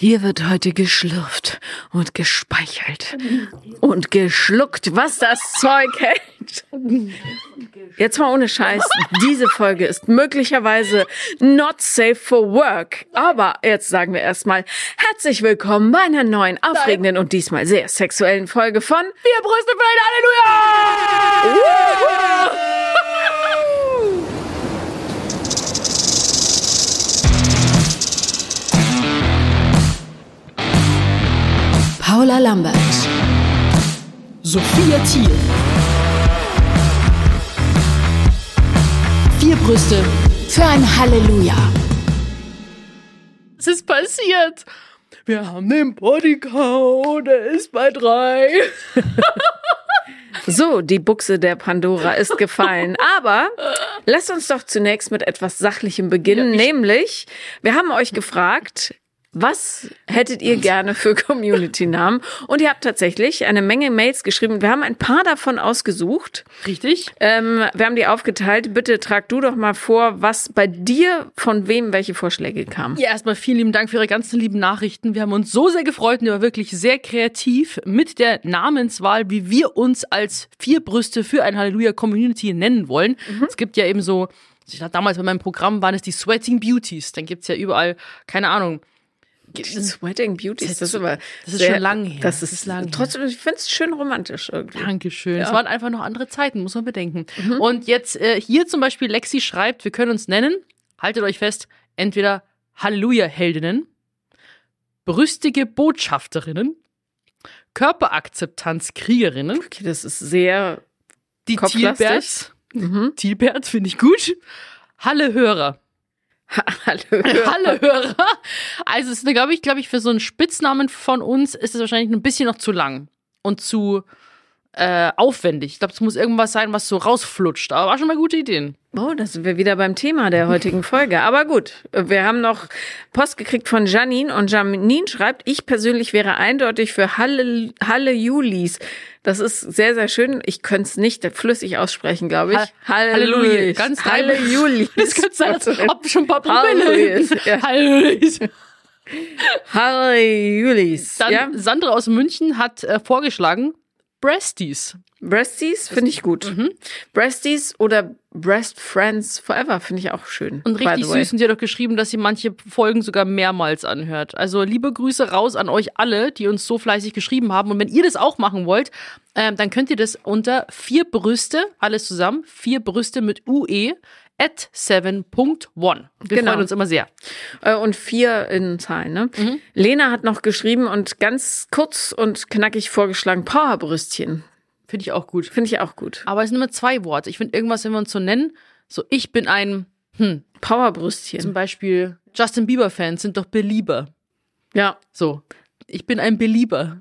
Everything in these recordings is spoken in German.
Hier wird heute geschlürft und gespeichelt und geschluckt, was das Zeug hält. Jetzt mal ohne Scheiß. Diese Folge ist möglicherweise not safe for work. Aber jetzt sagen wir erstmal herzlich willkommen bei einer neuen, aufregenden und diesmal sehr sexuellen Folge von Wir Brüste für ein Halleluja! Paula Lambert, Sophia Thiel. vier Brüste für ein Halleluja. Was ist passiert? Wir haben den Bodycount, der ist bei drei. So, die Buchse der Pandora ist gefallen. Aber lasst uns doch zunächst mit etwas Sachlichem beginnen, nämlich wir haben euch gefragt, was hättet ihr gerne für Community-Namen? Und ihr habt tatsächlich eine Menge Mails geschrieben. Wir haben ein paar davon ausgesucht. Richtig? Ähm, wir haben die aufgeteilt. Bitte trag du doch mal vor, was bei dir von wem welche Vorschläge kamen. Ja, erstmal vielen lieben Dank für Ihre ganzen lieben Nachrichten. Wir haben uns so sehr gefreut und ihr war wirklich sehr kreativ mit der Namenswahl, wie wir uns als vier Brüste für ein Halleluja Community nennen wollen. Es gibt ja eben so, ich dachte, damals bei meinem Programm waren es die Sweating Beauties. Dann gibt's ja überall, keine Ahnung, Sweating Beauties, das ist aber Das ist sehr- schon lang her. Das ist, Das ist lang her. trotzdem, ich finde es schön romantisch irgendwie. Dankeschön. Es Ja. waren einfach noch andere Zeiten, muss man bedenken. Und jetzt äh, hier zum Beispiel Lexi schreibt, wir können uns nennen, haltet euch fest, entweder Halleluja-Heldinnen, brüstige Botschafterinnen, Körperakzeptanz-Kriegerinnen, Okay, das ist sehr die Kopflastig. Thielberts, mhm. Thielbert finde ich gut, Halle-Hörer. Hallo. Halle-Hörer. Also es ist, glaube ich, glaube ich, für so einen Spitznamen von uns ist es wahrscheinlich ein bisschen noch zu lang und zu äh, aufwendig. Ich glaube, es muss irgendwas sein, was so rausflutscht. Aber war schon mal gute Ideen. Oh, da sind wir wieder beim Thema der heutigen Folge. Aber gut, wir haben noch Post gekriegt von Janine und Janine schreibt, ich persönlich wäre eindeutig für Halle, Halle Julis. Das ist sehr, sehr schön. Ich könnte es nicht flüssig aussprechen, glaube ich. Ha- Halle Halleluja. Julis. Ganz Halle. Julis. Das könnte sein, als ob schon ein paar Halleluja. Ja. Halleluja. Halle Julis. Dann ja? Sandra aus München hat äh, vorgeschlagen, Breasties. Breasties finde ich gut. Mhm. Breasties oder Breast Friends Forever finde ich auch schön. Und richtig süß. Und sie hat auch geschrieben, dass sie manche Folgen sogar mehrmals anhört. Also liebe Grüße raus an euch alle, die uns so fleißig geschrieben haben. Und wenn ihr das auch machen wollt, ähm, dann könnt ihr das unter vier Brüste, alles zusammen, vier Brüste mit UE at 7.1. Wir Genau. freuen uns immer sehr. Äh, und vier in Zahlen. Ne? Mhm. Lena hat noch geschrieben und ganz kurz und knackig vorgeschlagen, Powerbrüstchen. Finde ich auch gut. Finde ich auch gut. Aber es sind immer zwei Worte. Ich finde irgendwas, wenn wir uns so nennen, so ich bin ein, hm, zum Powerbrüstchen. Beispiel Justin Bieber-Fans sind doch Belieber. Ja. So, ich bin ein Belieber.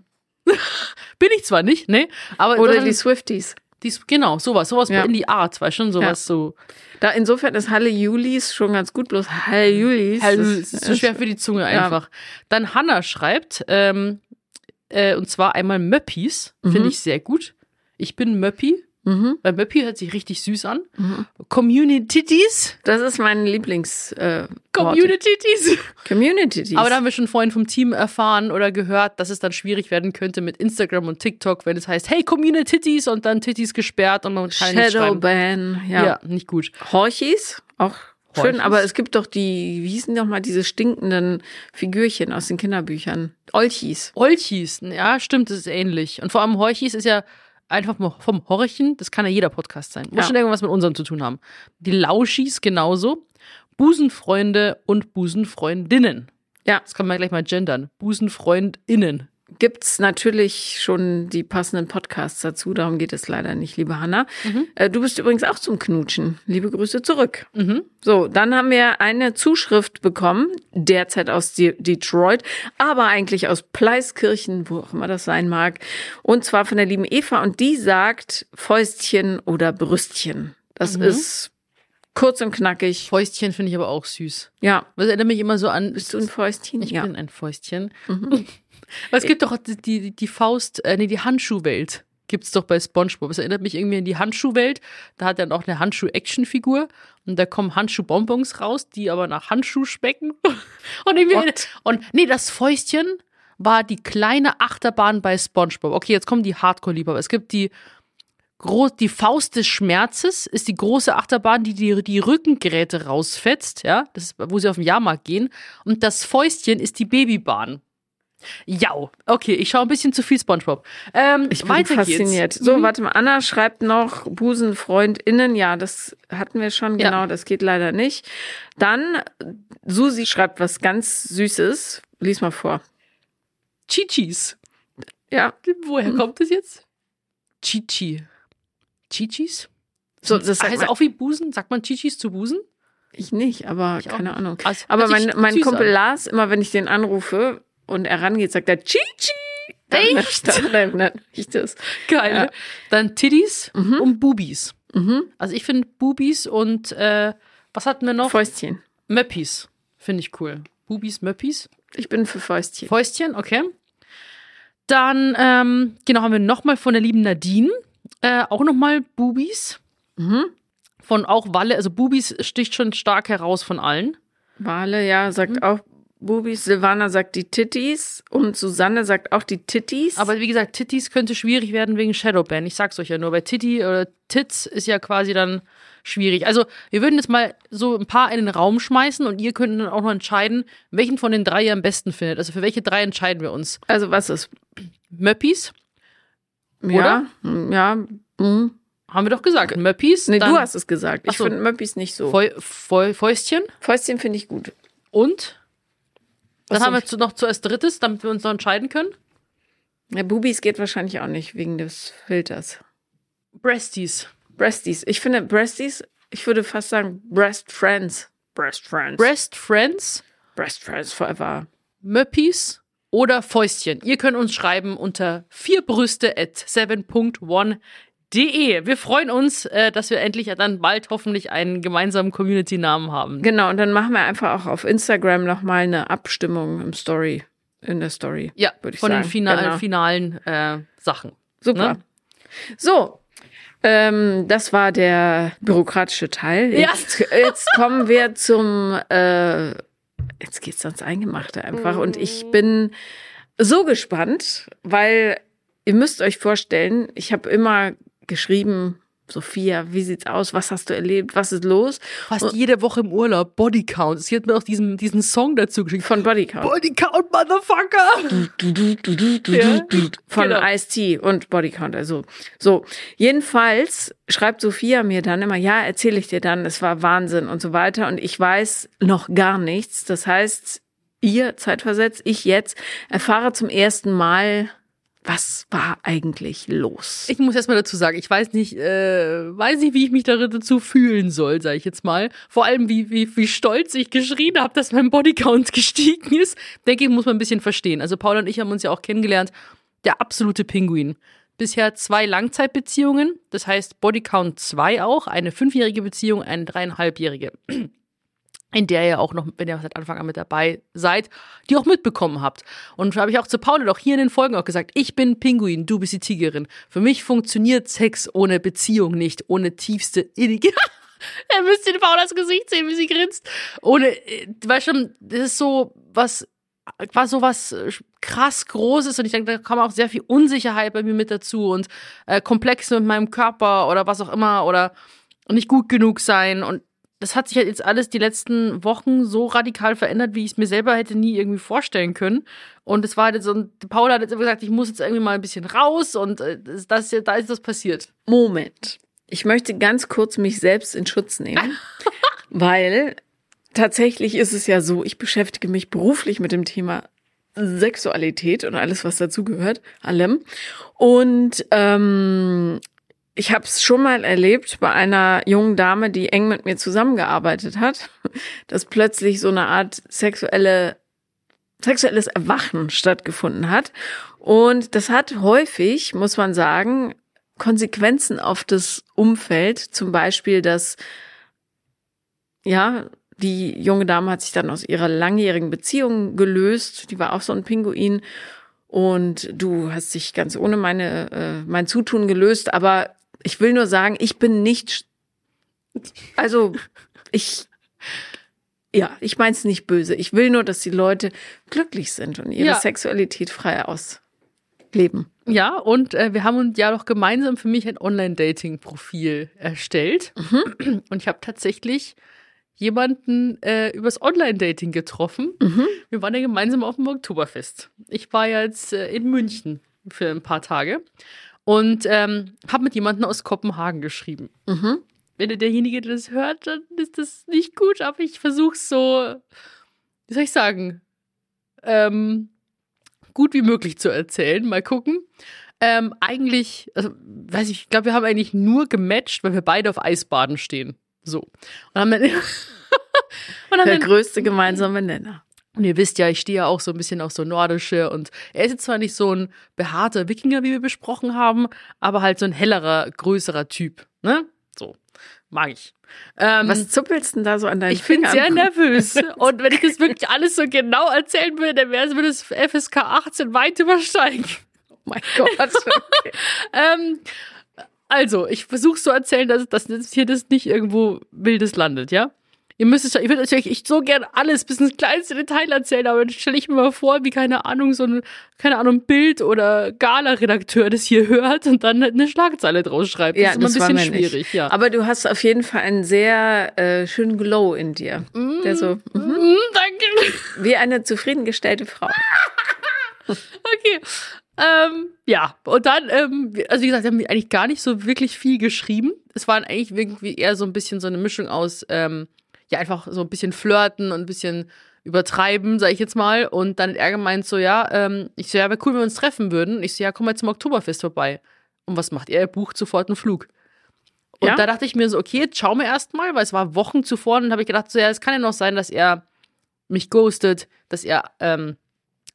bin ich zwar nicht, ne? Aber Oder die Swifties. Dies, genau, sowas, sowas Ja. in die Art, war schon sowas so. Da insofern ist Halle Julis schon ganz gut, bloß Halle Julis. Das es ist so schwer für die Zunge Ja. einfach. Dann Hannah schreibt, ähm, äh, und zwar einmal Möppis, finde ich sehr gut. Ich bin Möppi, Mhm. weil Möppi hört sich richtig süß an. Communities. Das ist mein Lieblings äh. Communities. Community. Aber da haben wir schon vorhin vom Team erfahren oder gehört, dass es dann schwierig werden könnte mit Instagram und TikTok, wenn es heißt, hey, Communities und dann Titties gesperrt und man kann. Shadowban. Ja. Ja. nicht gut. Horchis, auch schön, Horchis? aber es gibt doch die, wie hießen die noch mal diese stinkenden Figürchen aus den Kinderbüchern? Olchis. Olchis, ja, stimmt, das ist ähnlich. Und vor allem Horchis ist ja einfach mal vom Horchen, das kann ja jeder Podcast sein. Muss Ja. schon irgendwas mit unserem zu tun haben. Die Lauschis genauso. Busenfreunde und Busenfreundinnen. Ja, Das kann man gleich mal gendern. Busenfreundinnen. Gibt's natürlich schon die passenden Podcasts dazu. Darum geht es leider nicht, liebe Hanna. Äh, du bist übrigens auch zum Knutschen. Liebe Grüße zurück. Mhm. So, dann haben wir eine Zuschrift bekommen, derzeit aus De Detroit, aber eigentlich aus Pleiskirchen, wo auch immer das sein mag. Und zwar von der lieben Eva. Und die sagt Fäustchen oder Brüstchen. Das ist kurz und knackig. Fäustchen finde ich aber auch süß. Ja. Das erinnert mich immer so an. Bist du ein Fäustchen? Ich ja. bin ein Fäustchen. Aber es gibt doch die, die, Faust, äh, nee, die Handschuhwelt. gibt's doch bei SpongeBob. Es erinnert mich irgendwie an die Handschuhwelt. Da hat er noch eine Handschuh-Action-Figur und da kommen Handschuh-Bonbons raus, die aber nach Handschuh specken. Und irgendwie, What? und nee, das Fäustchen war die kleine Achterbahn bei SpongeBob. Okay, jetzt kommen die Hardcore-Liebhaber. Es gibt die Gro die Faust des Schmerzes ist die große Achterbahn, die die, die Rückengeräte rausfetzt, ja, das ist, wo sie auf den Jahrmarkt gehen. Und das Fäustchen ist die Babybahn. Ja, okay, ich schaue ein bisschen zu viel SpongeBob. Ähm, Ich bin fasziniert. Geht's. So, Mhm. warte mal. Anna schreibt noch BusenfreundInnen. Ja, das hatten wir schon. Ja. Genau, das geht leider nicht. Dann, Susi schreibt was ganz Süßes. Lies mal vor. Chichis. Ja, Woher kommt das jetzt? Chichi. Chichis? so, das heißt man, auch wie Busen? Sagt man Chichis zu Busen? ich nicht, aber Ich keine. Ahnung. Also, Aber mein, mein Kumpel. Lars, immer wenn ich den anrufe und er rangeht, sagt er Chichi. Dann, Echt? Dann, dann, dann ich das. Geil. Ja. Dann Titties und Bubis. Mhm. Also ich finde Bubis und äh, was hatten wir noch? Fäustchen. Möppis. Finde ich cool. Bubis, Möppis. Ich bin für Fäustchen. Fäustchen, okay. Dann, ähm, genau, haben wir nochmal von der lieben Nadine. Äh, auch nochmal Bubis. Mhm. Von auch Walle. Also Bubis sticht schon stark heraus von allen. Wale, ja, sagt Mhm. auch Bubis. Silvana sagt die Titties und Susanne sagt auch die Titties. Aber wie gesagt, Titties könnte schwierig werden wegen Shadowban. Ich sag's euch ja nur. Bei Titty oder Tits ist ja quasi dann schwierig. Also, wir würden jetzt mal so ein paar in den Raum schmeißen und ihr könnt dann auch noch entscheiden, welchen von den drei ihr am besten findet. Also, für welche drei entscheiden wir uns? also was ist? Möppis, Ja, hm, ja. hm. haben wir doch gesagt. Möppis. Nee, dann du hast es gesagt. Ich so. finde Möppis nicht so. Fäu Fäu Fäustchen Fäustchen finde ich gut. und dann Was haben wir zu, noch zuerst drittes, damit wir uns noch entscheiden können. Ja, Bubis geht wahrscheinlich auch nicht wegen des Filters. Breasties. Breasties. Ich finde Breasties, ich würde fast sagen Breast Friends. Breast Friends. Breast Friends, Breast Friends forever. Möppis oder Fäustchen. Ihr könnt uns schreiben unter vierbrüste at 7.1 De. Wir freuen uns, äh, dass wir endlich dann bald hoffentlich einen gemeinsamen Community-Namen haben. Genau, und dann machen wir einfach auch auf Instagram nochmal eine Abstimmung im Story, in der Story. Ja, Würde ich von den sagen. Fina Genau. finalen äh, Sachen. Super. Ne? So, ähm, das war der bürokratische Teil. Ja. Jetzt, jetzt kommen wir zum, äh, jetzt geht's ans Eingemachte einfach. Und ich bin so gespannt, weil ihr müsst euch vorstellen, ich habe immer geschrieben, Sophia, wie sieht's aus? Was hast du erlebt? Was ist los? Fast jede Woche im Urlaub, Bodycount. Sie hat mir auch diesen, diesen Song dazu geschickt. Von Bodycount. Bodycount, Motherfucker! du, du, du, du, du, Ja, du, du, von genau. Ice-T und Bodycount. Also so. Jedenfalls schreibt Sophia mir dann immer, ja, erzähle ich dir dann, es war Wahnsinn und so weiter. Und ich weiß noch gar nichts. Das heißt, ihr zeitversetzt, ich jetzt, erfahre zum ersten Mal, was war eigentlich los? Ich muss erst mal dazu sagen, ich weiß nicht, äh, weiß nicht, wie ich mich dazu fühlen soll, sage ich jetzt mal. Vor allem, wie, wie, wie stolz ich geschrien habe, dass mein Bodycount gestiegen ist. Denke ich, muss man ein bisschen verstehen. Also Paul und ich haben uns ja auch kennengelernt. Der absolute Pinguin. Bisher zwei Langzeitbeziehungen, das heißt Bodycount 2 auch, eine fünfjährige Beziehung, eine dreieinhalbjährige in der ihr auch noch, wenn ihr seit Anfang an mit dabei seid, die auch mitbekommen habt. Und habe ich auch zu Paul auch hier in den Folgen auch gesagt, ich bin Pinguin, du bist die Tigerin. Für mich funktioniert Sex ohne Beziehung nicht, ohne tiefste innige. er müsst in Paulas Gesicht sehen, wie sie grinst. Ohne, äh, weil schon, das ist so was, war so was äh, krass Großes und ich denke, da kam auch sehr viel Unsicherheit bei mir mit dazu und äh, Komplexe mit meinem Körper oder was auch immer oder nicht gut genug sein und das hat sich halt jetzt alles die letzten Wochen so radikal verändert, wie ich es mir selber hätte nie irgendwie vorstellen können. Und es war halt so, und Paula hat jetzt immer gesagt, ich muss jetzt irgendwie mal ein bisschen raus und äh, das, das, da ist das passiert. Moment. Ich möchte ganz kurz mich selbst in Schutz nehmen, weil tatsächlich ist es ja so, ich beschäftige mich beruflich mit dem Thema Sexualität und alles, was dazugehört, allem. Und ähm, ich habe es schon mal erlebt bei einer jungen Dame, die eng mit mir zusammengearbeitet hat, dass plötzlich so eine Art sexuelle sexuelles Erwachen stattgefunden hat. Und das hat häufig, muss man sagen, Konsequenzen auf das Umfeld. Zum Beispiel, dass, ja, die junge Dame hat sich dann aus ihrer langjährigen Beziehung gelöst. Die war auch so ein Pinguin. und du hast dich ganz ohne meine, äh, mein Zutun gelöst. Aber ich will nur sagen, ich bin nicht, also ich, ja, ich meine es nicht böse. Ich will nur, dass die Leute glücklich sind und ihre Ja. Sexualität frei ausleben. Ja, und äh, wir haben uns ja doch gemeinsam für mich ein Online-Dating-Profil erstellt. Und ich habe tatsächlich jemanden äh, übers Online-Dating getroffen. Wir waren ja gemeinsam auf dem Oktoberfest. Ich war jetzt äh, in München für ein paar Tage und ähm, habe mit jemandem aus Kopenhagen geschrieben. Mhm. Wenn derjenige das hört, dann ist das nicht gut, aber ich versuche so, wie soll ich sagen, ähm, gut wie möglich zu erzählen. Mal gucken. Ähm, eigentlich, also, weiß ich, ich glaube, wir haben eigentlich nur gematcht, weil wir beide auf Eisbaden stehen. So. Und haben dann, und haben Der dann größte gemeinsame Nenner. Und ihr wisst ja, ich stehe ja auch so ein bisschen auf so nordische und er ist jetzt zwar nicht so ein behaarter Wikinger, wie wir besprochen haben, aber halt so ein hellerer, größerer Typ. Ne? So. Mag ich. Ähm, Was zuppelst denn da so an deinen ich bin sehr nervös. Und wenn ich das wirklich alles so genau erzählen würde, dann wäre es FSK 18 weit übersteigen. Oh mein Gott. Okay. Ähm, also, ich versuche so erzählen, dass, dass das hier das nicht irgendwo Wildes landet, ja? Ihr müsst es, ich würde natürlich ich so gern alles bis ins kleinste Detail erzählen, aber dann stelle ich mir mal vor, wie, keine Ahnung, so ein, keine Ahnung, Bild- oder Gala-Redakteur das hier hört und dann eine Schlagzeile draus schreibt. Das Ja, ist immer ein das wollen bisschen wir nicht. schwierig, ja. Aber du hast auf jeden Fall einen sehr äh, schönen Glow in dir. Der so, mhm. Mm, danke. wie eine zufriedengestellte Frau. Okay. Ähm, ja, und dann, ähm, also wie gesagt, wir haben eigentlich gar nicht so wirklich viel geschrieben. Es waren eigentlich irgendwie eher so ein bisschen so eine Mischung aus, ähm, ja, einfach so ein bisschen flirten und ein bisschen übertreiben, sag ich jetzt mal. Und dann hat er gemeint so, ja, ähm, ich so, ja, wäre cool, wenn wir uns treffen würden. Ich so, ja, komm mal zum Oktoberfest vorbei. Und was macht er? Er bucht sofort einen Flug. Und Ja? da dachte ich mir so, okay, jetzt schauen wir erst mal, weil es war Wochen zuvor. Und dann habe ich gedacht, so, ja, es kann ja noch sein, dass er mich ghostet, dass er ähm,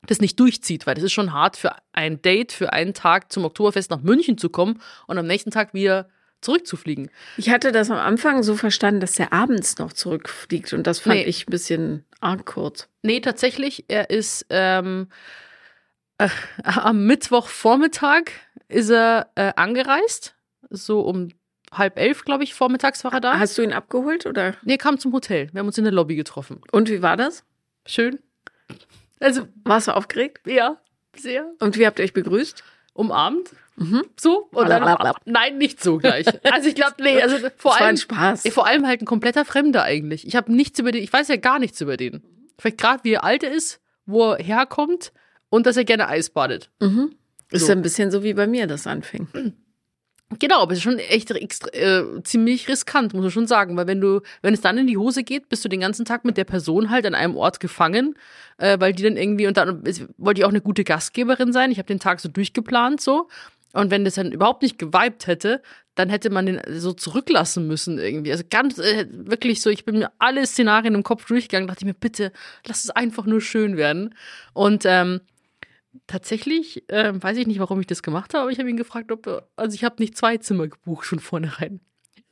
das nicht durchzieht, weil das ist schon hart für ein Date, für einen Tag zum Oktoberfest nach München zu kommen und am nächsten Tag wieder zurückzufliegen. Ich hatte das am Anfang so verstanden, dass der abends noch zurückfliegt und das fand Nee. ich ein bisschen arg kurz. Nee, tatsächlich, er ist ähm, äh, am Mittwochvormittag ist er äh, angereist, so um halb elf, glaube ich, vormittags war er da. Hast du ihn abgeholt oder? Nee, er kam zum Hotel. Wir haben uns in der Lobby getroffen. Und wie war das? Schön. Also, Warst du aufgeregt? ja, sehr. Und wie habt ihr euch begrüßt? Umarmt. Mhm. So. Und dann, nein, nicht so gleich. Also ich glaube, nee, also vor allem. Spaß. Ja, vor allem halt ein kompletter Fremder eigentlich. Ich habe nichts über den, ich weiß ja gar nichts über den. Vielleicht gerade, wie alt er ist, wo er herkommt und dass er gerne Eis badet. Mhm. Ist So. ein bisschen so wie bei mir das anfing. Genau, aber es ist schon echt extra, äh, ziemlich riskant, muss man schon sagen, weil wenn du, wenn es dann in die Hose geht, bist du den ganzen Tag mit der Person halt an einem Ort gefangen, äh, weil die dann irgendwie und dann wollte ich auch eine gute Gastgeberin sein. Ich habe den Tag so durchgeplant so und wenn das dann überhaupt nicht geweibt hätte, dann hätte man den so zurücklassen müssen irgendwie. Also ganz äh, wirklich so, ich bin mir alle Szenarien im Kopf durchgegangen, dachte ich mir bitte, lass es einfach nur schön werden und ähm, Tatsächlich ähm, weiß ich nicht, warum ich das gemacht habe, aber ich habe ihn gefragt, ob also ich habe nicht zwei Zimmer gebucht von vornherein.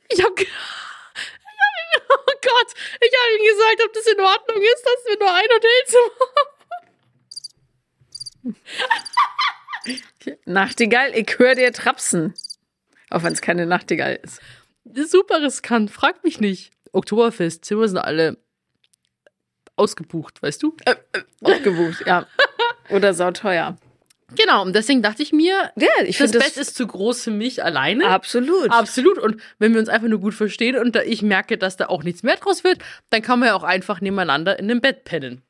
Ich habe, oh Gott, ich habe ihm gesagt, ob das in Ordnung ist, dass wir nur ein Hotelzimmer Nachtigall, ich höre dir trapsen. Auch wenn es keine Nachtigall ist. Das ist super riskant, frag mich nicht. Oktoberfest, Zimmer sind alle ausgebucht, weißt du? Aufgebucht, ja. Oder sauteuer. Genau, und deswegen dachte ich mir, Ja, ich das Bett das ist zu groß für mich alleine. absolut. Absolut. Und wenn wir uns einfach nur gut verstehen und da ich merke, dass da auch nichts mehr draus wird, dann kann man ja auch einfach nebeneinander in dem Bett pennen.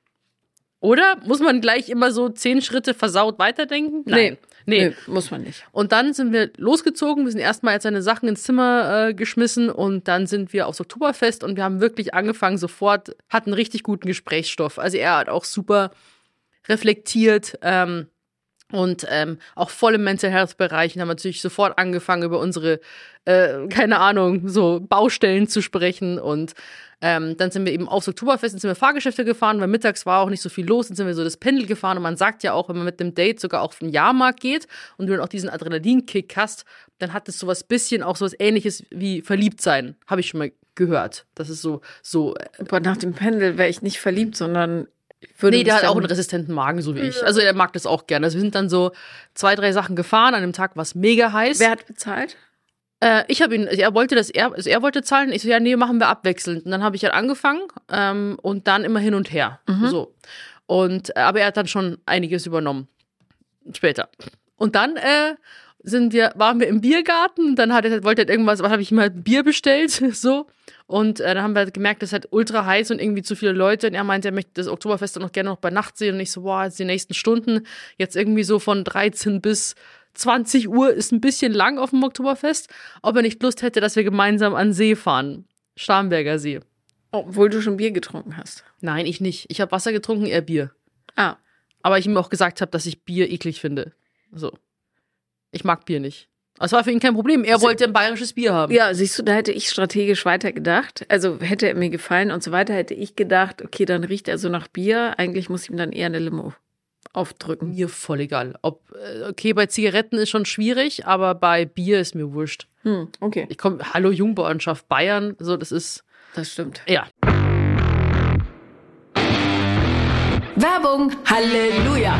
Oder muss man gleich immer so zehn Schritte versaut weiterdenken? Nein. Nee. Nee, muss man nicht. Und dann sind wir losgezogen. Wir sind erstmal jetzt seine Sachen ins Zimmer äh, geschmissen und dann sind wir aufs Oktoberfest und wir haben wirklich angefangen sofort, hatten richtig guten Gesprächsstoff. Also er hat auch super reflektiert ähm, und ähm, auch voll im Mental Health Bereich und haben natürlich sofort angefangen über unsere, äh, keine Ahnung, so Baustellen zu sprechen und ähm, dann sind wir eben aufs Oktoberfest, dann sind wir Fahrgeschäfte gefahren, weil mittags war auch nicht so viel los, dann sind wir so das Pendel gefahren und man sagt ja auch, wenn man mit dem Date sogar auf den Jahrmarkt geht und du dann auch diesen Adrenalinkick hast, dann hat es sowas bisschen auch sowas ähnliches wie verliebt sein, habe ich schon mal gehört. Das ist so, so, äh, Aber nach dem Pendel wäre ich nicht verliebt, sondern würde Nee, der hat auch einen resistenten Magen, so wie ich. Also er mag das auch gerne. Also wir sind dann so zwei, drei Sachen gefahren. An dem Tag war es mega heiß. Wer hat bezahlt? Äh, ich habe ihn, also er wollte das, er, also er wollte zahlen. Ich so, ja, nee, machen wir abwechselnd. Und dann habe ich halt angefangen ähm, und dann immer hin und her. So. Und, äh, aber er hat dann schon einiges übernommen. Später. Und dann äh, sind wir, waren wir im Biergarten. Dann hat er, wollte er irgendwas, was habe ich ihm halt Bier bestellt, so. Und äh, dann haben wir halt gemerkt, das ist halt ultra heiß und irgendwie zu viele Leute. Und er meinte, er möchte das Oktoberfest dann noch gerne noch bei Nacht sehen. Und ich so, boah, jetzt die nächsten Stunden, jetzt irgendwie so von 13 bis 20 Uhr ist ein bisschen lang auf dem Oktoberfest. Ob er nicht Lust hätte, dass wir gemeinsam an See fahren. Starnberger See. Obwohl du schon Bier getrunken hast. Nein, ich nicht. Ich habe Wasser getrunken, er Bier. Ah, Aber ich ihm auch gesagt habe, dass ich Bier eklig finde. So. Ich mag Bier nicht. Das war für ihn kein Problem. Er wollte ein bayerisches Bier haben. ja, siehst du, da hätte ich strategisch weitergedacht. Also hätte er mir gefallen und so weiter, hätte ich gedacht, okay, dann riecht er so nach Bier. Eigentlich muss ich ihm dann eher eine Limo aufdrücken. Mir voll egal. Ob, äh, okay, bei Zigaretten ist schon schwierig, aber bei Bier ist mir wurscht. Hm, okay. Ich komme, hallo Jungbauernschaft Bayern, so, das ist, Das stimmt. ja. Werbung, Halleluja.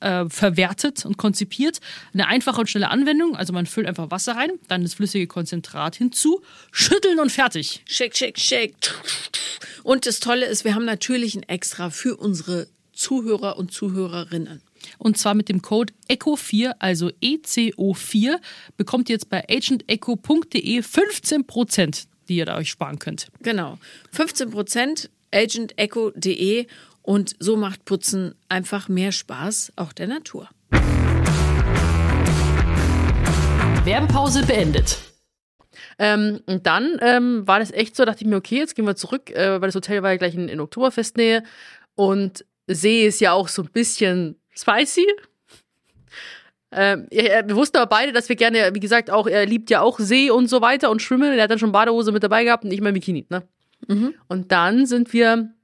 äh, verwertet und konzipiert. Eine einfache und schnelle Anwendung. Also man füllt einfach Wasser rein, dann das flüssige Konzentrat hinzu, schütteln und fertig. Shake, shake, shake. Und das Tolle ist, wir haben natürlich ein Extra für unsere Zuhörer und Zuhörerinnen. Und zwar mit dem Code ECHO4, also ECO4, bekommt ihr jetzt bei agentecho.de 15%, die ihr da euch sparen könnt. Genau. 15 Prozent agentecho.de und so macht Putzen einfach mehr Spaß, auch der Natur. Werbepause beendet. Ähm, und dann ähm, war das echt so, dachte ich mir, okay, jetzt gehen wir zurück, äh, weil das Hotel war ja gleich in, in Oktoberfestnähe und See ist ja auch so ein bisschen spicy. Ähm, wir wussten aber beide, dass wir gerne, wie gesagt, auch, er liebt ja auch See und so weiter und Schwimmen. Er hat dann schon Badehose mit dabei gehabt und ich mein Bikini, ne? Und dann sind wir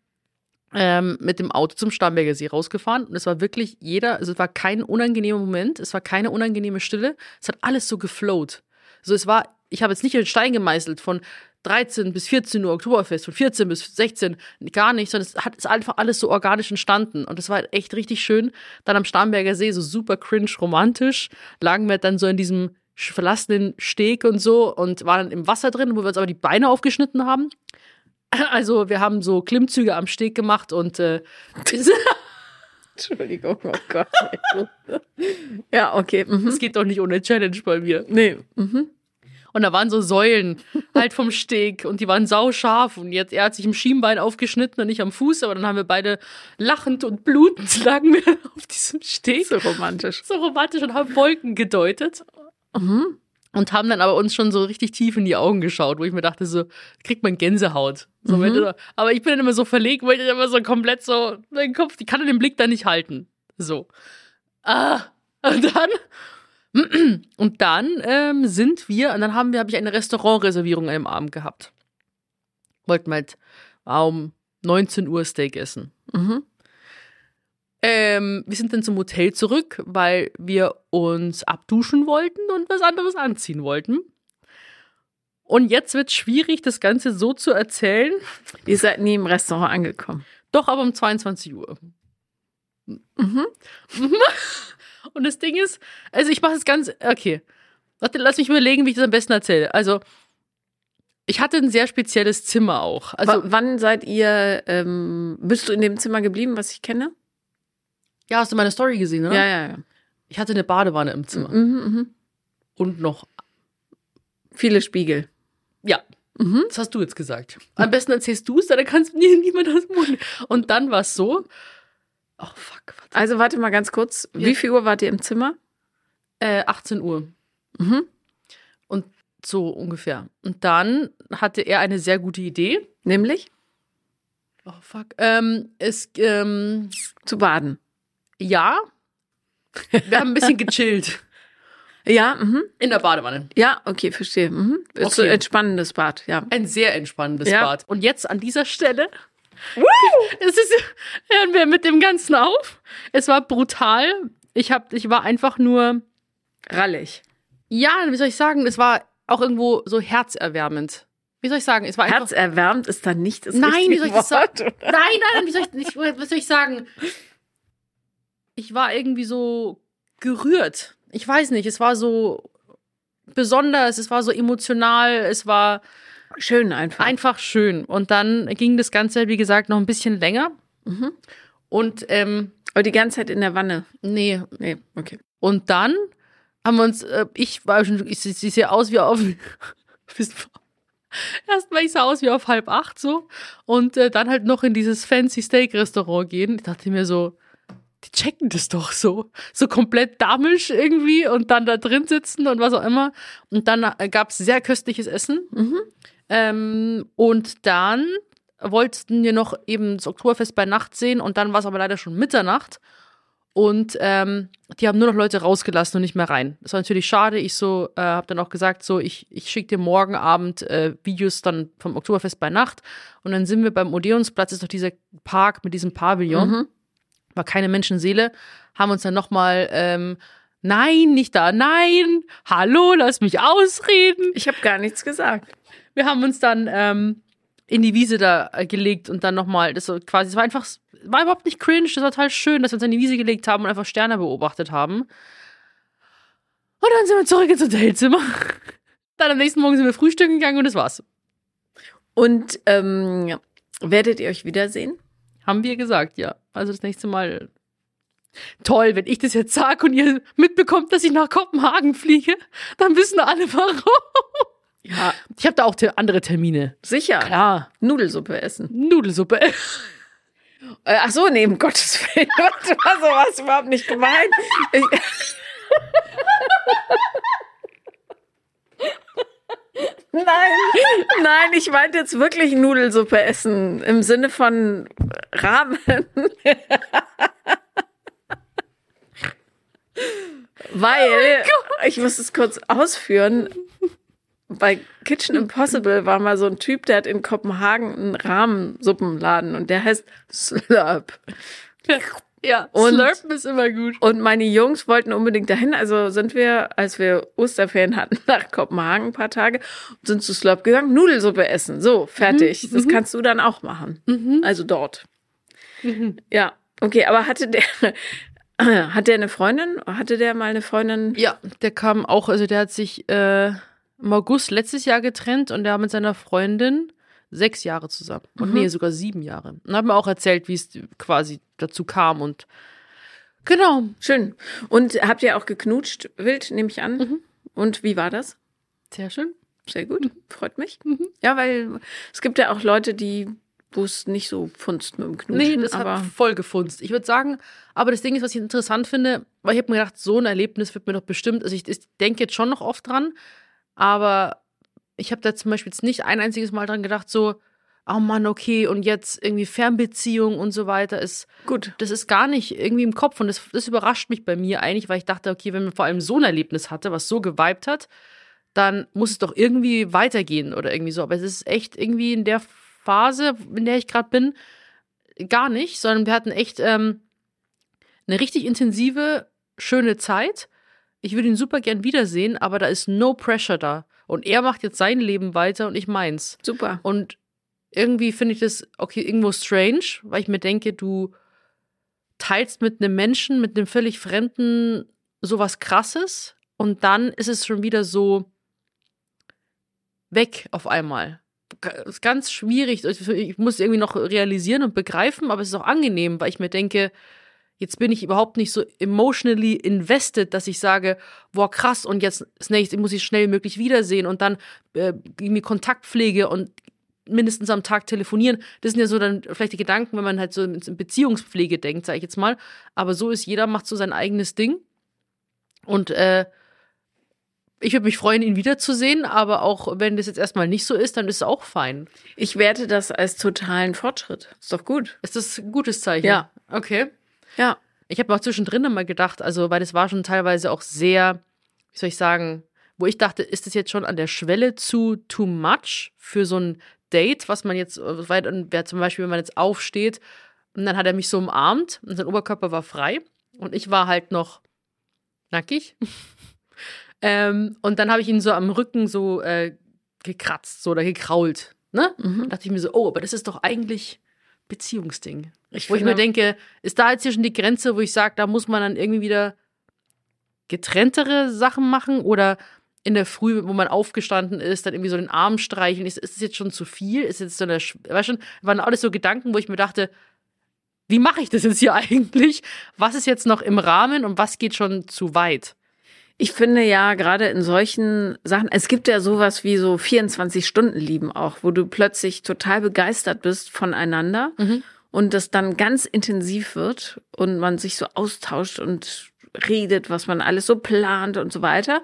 ähm, mit dem Auto zum Starnberger See rausgefahren und es war wirklich jeder, also es war kein unangenehmer Moment, es war keine unangenehme Stille, es hat alles so geflowt. Also es war, ich habe jetzt nicht in Stein gemeißelt von 13 bis 14 Uhr Oktoberfest, von 14 bis 16, gar nicht, sondern es hat ist einfach alles so organisch entstanden und es war echt richtig schön. Dann am Starnberger See, so super cringe romantisch, lagen wir dann so in diesem verlassenen Steg und so und waren dann im Wasser drin, wo wir uns aber die Beine aufgeschnitten haben. Also wir haben so Klimmzüge am Steg gemacht und äh, Entschuldigung, oh Gott. ja, okay. Mhm. es geht doch nicht ohne Challenge bei mir. Nee. Mhm. Und da waren so Säulen halt vom Steg und die waren sauscharf und jetzt er hat sich im Schienbein aufgeschnitten und ich am Fuß, aber dann haben wir beide lachend und blutend lagen wir auf diesem Steg. So romantisch. so romantisch und haben Wolken gedeutet. Und haben dann aber uns schon so richtig tief in die Augen geschaut, wo ich mir dachte, so, kriegt man Gänsehaut. So, du, aber ich bin dann immer so verlegt, weil ich immer so komplett so, mein Kopf, die kann den Blick da nicht halten. So. Ah, und dann, und dann ähm, sind wir, und dann haben wir, habe ich eine Restaurantreservierung an einem Abend gehabt. Wollten halt um 19 Uhr Steak essen. Mhm. Ähm, wir sind dann zum Hotel zurück, weil wir uns abduschen wollten und was anderes anziehen wollten. Und jetzt wird es schwierig, das Ganze so zu erzählen. Ihr seid nie im Restaurant angekommen. Doch aber um 22 Uhr. Mhm. Und das Ding ist, also ich mache es ganz, okay. Warte, lass mich überlegen, wie ich das am besten erzähle. Also, ich hatte ein sehr spezielles Zimmer auch. Also, W wann seid ihr, ähm, bist du in dem Zimmer geblieben, was ich kenne? Ja, hast du meine Story gesehen, oder? Ja, ja, ja. Ich hatte eine Badewanne im Zimmer. Mhm, mhm. Und noch, Viele Spiegel. ja, Mhm. das hast du jetzt gesagt. Am besten erzählst du es, dann kannst mir niemand aus dem Mund. Und dann war es so, oh fuck, warte. Also warte mal ganz kurz. Ja. Wie viel Uhr wart ihr im Zimmer? Äh, 18 Uhr. Mhm. Und so ungefähr. Und dann hatte er eine sehr gute Idee. Nämlich Oh fuck. Ähm, es, ähm, zu baden. Ja. Wir haben ein bisschen gechillt. Ja, mhm. In der Badewanne. ja, okay, verstehe. Mhm. Ist Okay. ein entspannendes Bad, ja. Ein sehr entspannendes Ja. Bad. Und jetzt an dieser Stelle. Es ist, hören wir mit dem Ganzen auf. Es war brutal. Ich, hab, ich war einfach nur, Rallig. ja, wie soll ich sagen, es war auch irgendwo so herzerwärmend. Wie soll ich sagen? Es war einfach. Herzerwärmt ist dann nicht das Nein, wie soll ich das sagen? Nein, nein, nein, wie soll ich, was soll ich sagen? Ich war irgendwie so gerührt. Ich weiß nicht, es war so besonders, es war so emotional, es war Schön einfach. einfach schön. Und dann ging das Ganze, wie gesagt, noch ein bisschen länger. Mhm. Und ähm, Aber die ganze Zeit in der Wanne. nee. Nee, okay. Und dann haben wir uns, äh, ich war schon, ich, ich, ich sehe aus wie auf. Erstmal, ich sah aus wie auf halb acht so. Und äh, dann halt noch in dieses fancy Steak-Restaurant gehen. Ich dachte mir so, die checken das doch so. So komplett damisch irgendwie und dann da drin sitzen und was auch immer. Und dann äh, gab's sehr köstliches Essen. Mhm. Ähm, und dann wollten wir noch eben das Oktoberfest bei Nacht sehen und dann war es aber leider schon Mitternacht. Und ähm, die haben nur noch Leute rausgelassen und nicht mehr rein. Das war natürlich schade. Ich so äh, habe dann auch gesagt, so ich, ich schicke dir morgen Abend äh, Videos dann vom Oktoberfest bei Nacht. Und dann sind wir beim Odeonsplatz, ist doch dieser Park mit diesem Pavillon. Mhm. War keine Menschenseele. Haben uns dann nochmal, ähm, nein, nicht da, nein, hallo, lass mich ausreden. Ich habe gar nichts gesagt. Wir haben uns dann ähm, in die Wiese da äh, gelegt und dann nochmal, das so quasi, es war einfach, war überhaupt nicht cringe, das war total schön, dass wir uns in die Wiese gelegt haben und einfach Sterne beobachtet haben. Und dann sind wir zurück ins Hotelzimmer. Dann am nächsten Morgen sind wir frühstücken gegangen und das war's. Und ähm, werdet ihr euch wiedersehen? Haben wir gesagt, ja. Also das nächste Mal. Toll, wenn ich das jetzt sage und ihr mitbekommt, dass ich nach Kopenhagen fliege, dann wissen alle warum. Ja, Ich habe da auch te andere Termine. sicher. Klar. Nudelsuppe essen. Nudelsuppe. Äh, ach so, um Gottes Willen. Das war sowas überhaupt nicht gemeint. Ich, nein, nein, ich meinte jetzt wirklich Nudelsuppe essen im Sinne von Ramen. Weil, ich muss es kurz ausführen, bei Kitchen Impossible war mal so ein Typ, der hat in Kopenhagen einen Rahmensuppenladen und der heißt Slurp. Ja, Und- Slurpen ist immer gut. Und meine Jungs wollten unbedingt dahin, also sind wir, als wir Osterferien hatten, nach Kopenhagen ein paar Tage, sind zu Slurp gegangen, Nudelsuppe essen. So, fertig. Das kannst du dann auch machen. Also dort. Ja, okay, aber hatte der, hat der eine Freundin? Hatte der mal eine Freundin? Ja, der kam auch, also der hat sich äh, im August letztes Jahr getrennt und der war mit seiner Freundin sechs Jahre zusammen. Und nee, sogar sieben Jahre. Und hat mir auch erzählt, wie es quasi dazu kam und genau. Schön. Und habt ihr auch geknutscht, wild, nehme ich an? Und wie war das? Sehr schön. Sehr gut, freut mich. Ja, weil es gibt ja auch Leute, die, wo es nicht so funzt mit dem Knutschen. Nee, das aber hat voll gefunzt. Ich würde sagen, aber das Ding ist, was ich interessant finde, weil ich habe mir gedacht, so ein Erlebnis wird mir doch bestimmt, also ich, ich denke jetzt schon noch oft dran, aber ich habe da zum Beispiel jetzt nicht ein einziges Mal dran gedacht, so, oh Mann, okay, und jetzt irgendwie Fernbeziehung und so weiter ist Gut. das ist gar nicht irgendwie im Kopf und das, das überrascht mich bei mir eigentlich, weil ich dachte, okay, wenn man vor allem so ein Erlebnis hatte, was so geweibt hat, dann muss es doch irgendwie weitergehen oder irgendwie so. Aber es ist echt irgendwie in der Phase, in der ich gerade bin, gar nicht, sondern wir hatten echt ähm, eine richtig intensive, schöne Zeit. Ich würde ihn super gern wiedersehen, aber da ist no pressure da. Und er macht jetzt sein Leben weiter und ich meins. Super. Und irgendwie finde ich das okay irgendwo strange, weil ich mir denke, du teilst mit einem Menschen, mit einem völlig Fremden sowas krasses und dann ist es schon wieder so weg auf einmal. Das ist ganz schwierig. Ich muss irgendwie noch realisieren und begreifen, aber es ist auch angenehm, weil ich mir denke, jetzt bin ich überhaupt nicht so emotionally invested, dass ich sage, boah, krass, und jetzt das nächste muss ich schnell möglich wiedersehen und dann äh, irgendwie Kontaktpflege und mindestens am Tag telefonieren. Das sind ja so dann vielleicht die Gedanken, wenn man halt so in Beziehungspflege denkt, sage ich jetzt mal. Aber so ist jeder, macht so sein eigenes Ding. Und äh, ich würde mich freuen, ihn wiederzusehen, aber auch wenn das jetzt erstmal nicht so ist, dann ist es auch fein. Ich werte das als totalen Fortschritt. Ist doch gut. Ist das ein gutes Zeichen? Ja. Okay. Ja. Ich habe auch zwischendrin immer gedacht, also, weil das war schon teilweise auch sehr, wie soll ich sagen, wo ich dachte, ist das jetzt schon an der Schwelle zu too much für so ein Date, was man jetzt, weil wäre zum Beispiel, wenn man jetzt aufsteht und dann hat er mich so umarmt und sein Oberkörper war frei und ich war halt noch nackig. ähm, und dann habe ich ihn so am Rücken so äh, gekratzt so, oder gekrault. Ne? Mhm. dachte ich mir so, oh, aber das ist doch eigentlich Beziehungsding. Ich Wo ich mir finde- denke, ist da jetzt hier schon die Grenze, wo ich sage, da muss man dann irgendwie wieder getrenntere Sachen machen oder in der Früh, wo man aufgestanden ist, dann irgendwie so den Arm streicheln. Ist, ist das jetzt schon zu viel? Ist jetzt so eine, weißt schon, waren alles so Gedanken, wo ich mir dachte, wie mache ich das jetzt hier eigentlich? Was ist jetzt noch im Rahmen und was geht schon zu weit? Ich finde ja, gerade in solchen Sachen, es gibt ja sowas wie so 24-Stunden-Lieben auch, wo du plötzlich total begeistert bist voneinander und das dann ganz intensiv wird und man sich so austauscht und redet, was man alles so plant und so weiter.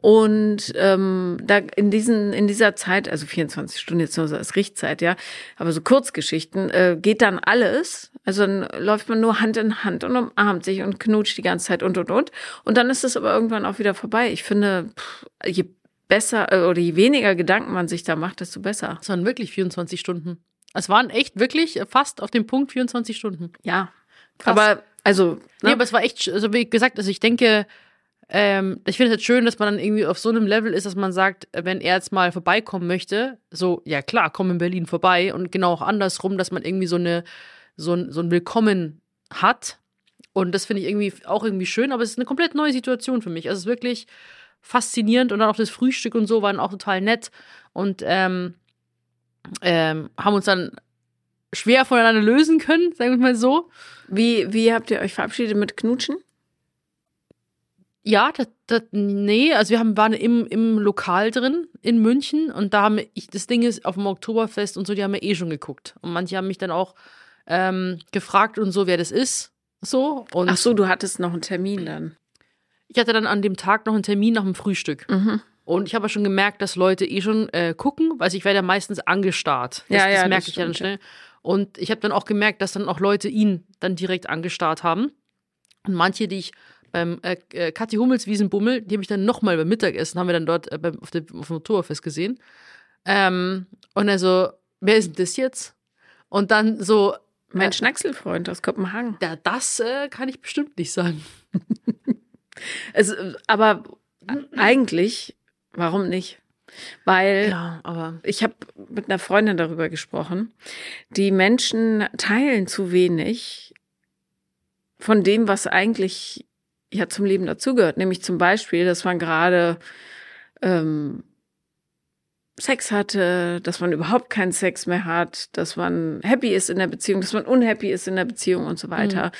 Und ähm, da in diesen in dieser Zeit, also 24 Stunden jetzt nur so als Richtzeit, ja, aber so Kurzgeschichten äh, geht dann alles. Also dann läuft man nur Hand in Hand und umarmt sich und knutscht die ganze Zeit und und und. Und dann ist es aber irgendwann auch wieder vorbei. Ich finde, pff, je besser äh, oder je weniger Gedanken man sich da macht, desto besser. Es waren wirklich 24 Stunden. Es waren echt wirklich fast auf dem Punkt 24 Stunden. Ja, Krass. aber also Nee, ne? aber es war echt, also wie gesagt, also ich denke, ähm, ich finde es jetzt schön, dass man dann irgendwie auf so einem Level ist, dass man sagt, wenn er jetzt mal vorbeikommen möchte, so, ja klar, komm in Berlin vorbei und genau auch andersrum, dass man irgendwie so eine, so ein, so ein Willkommen hat. Und das finde ich irgendwie auch irgendwie schön, aber es ist eine komplett neue Situation für mich. Also es ist wirklich faszinierend und dann auch das Frühstück und so waren auch total nett und ähm, ähm, haben uns dann schwer voneinander lösen können, sagen wir mal so. wie wie habt ihr euch verabschiedet mit Knutschen? Ja, das, das, nee, also wir haben, waren im, im Lokal drin in München und da haben ich, das Ding ist, auf dem Oktoberfest und so, die haben wir eh schon geguckt. Und manche haben mich dann auch ähm, gefragt und so, wer das ist. So. Und Ach so, du hattest noch einen Termin dann. ich hatte dann an dem Tag noch einen Termin nach dem Frühstück. Mhm. Und ich habe schon gemerkt, dass Leute eh schon äh, gucken, weil ich werde ja meistens angestarrt. Das, Ja, ja, das das merke ich ja dann schnell. Und ich habe dann auch gemerkt, dass dann auch Leute ihn dann direkt angestarrt haben. Und manche, die ich beim äh, äh, Kathi Hummels Wiesenbummel, die habe ich dann nochmal beim Mittagessen, haben wir dann dort äh, beim, auf, der, auf dem Motorfest gesehen. Ähm, und er so, wer ist denn das jetzt? Und dann so, Mein äh, Schnackselfreund aus Kopenhagen. ja, das äh, kann ich bestimmt nicht sagen. Es, aber eigentlich, warum nicht? Weil Ja, aber ich habe mit einer Freundin darüber gesprochen. Die Menschen teilen zu wenig von dem, was eigentlich ja zum Leben dazugehört. Nämlich zum Beispiel, dass man gerade ähm, Sex hatte, dass man überhaupt keinen Sex mehr hat, dass man happy ist in der Beziehung, dass man unhappy ist in der Beziehung und so weiter.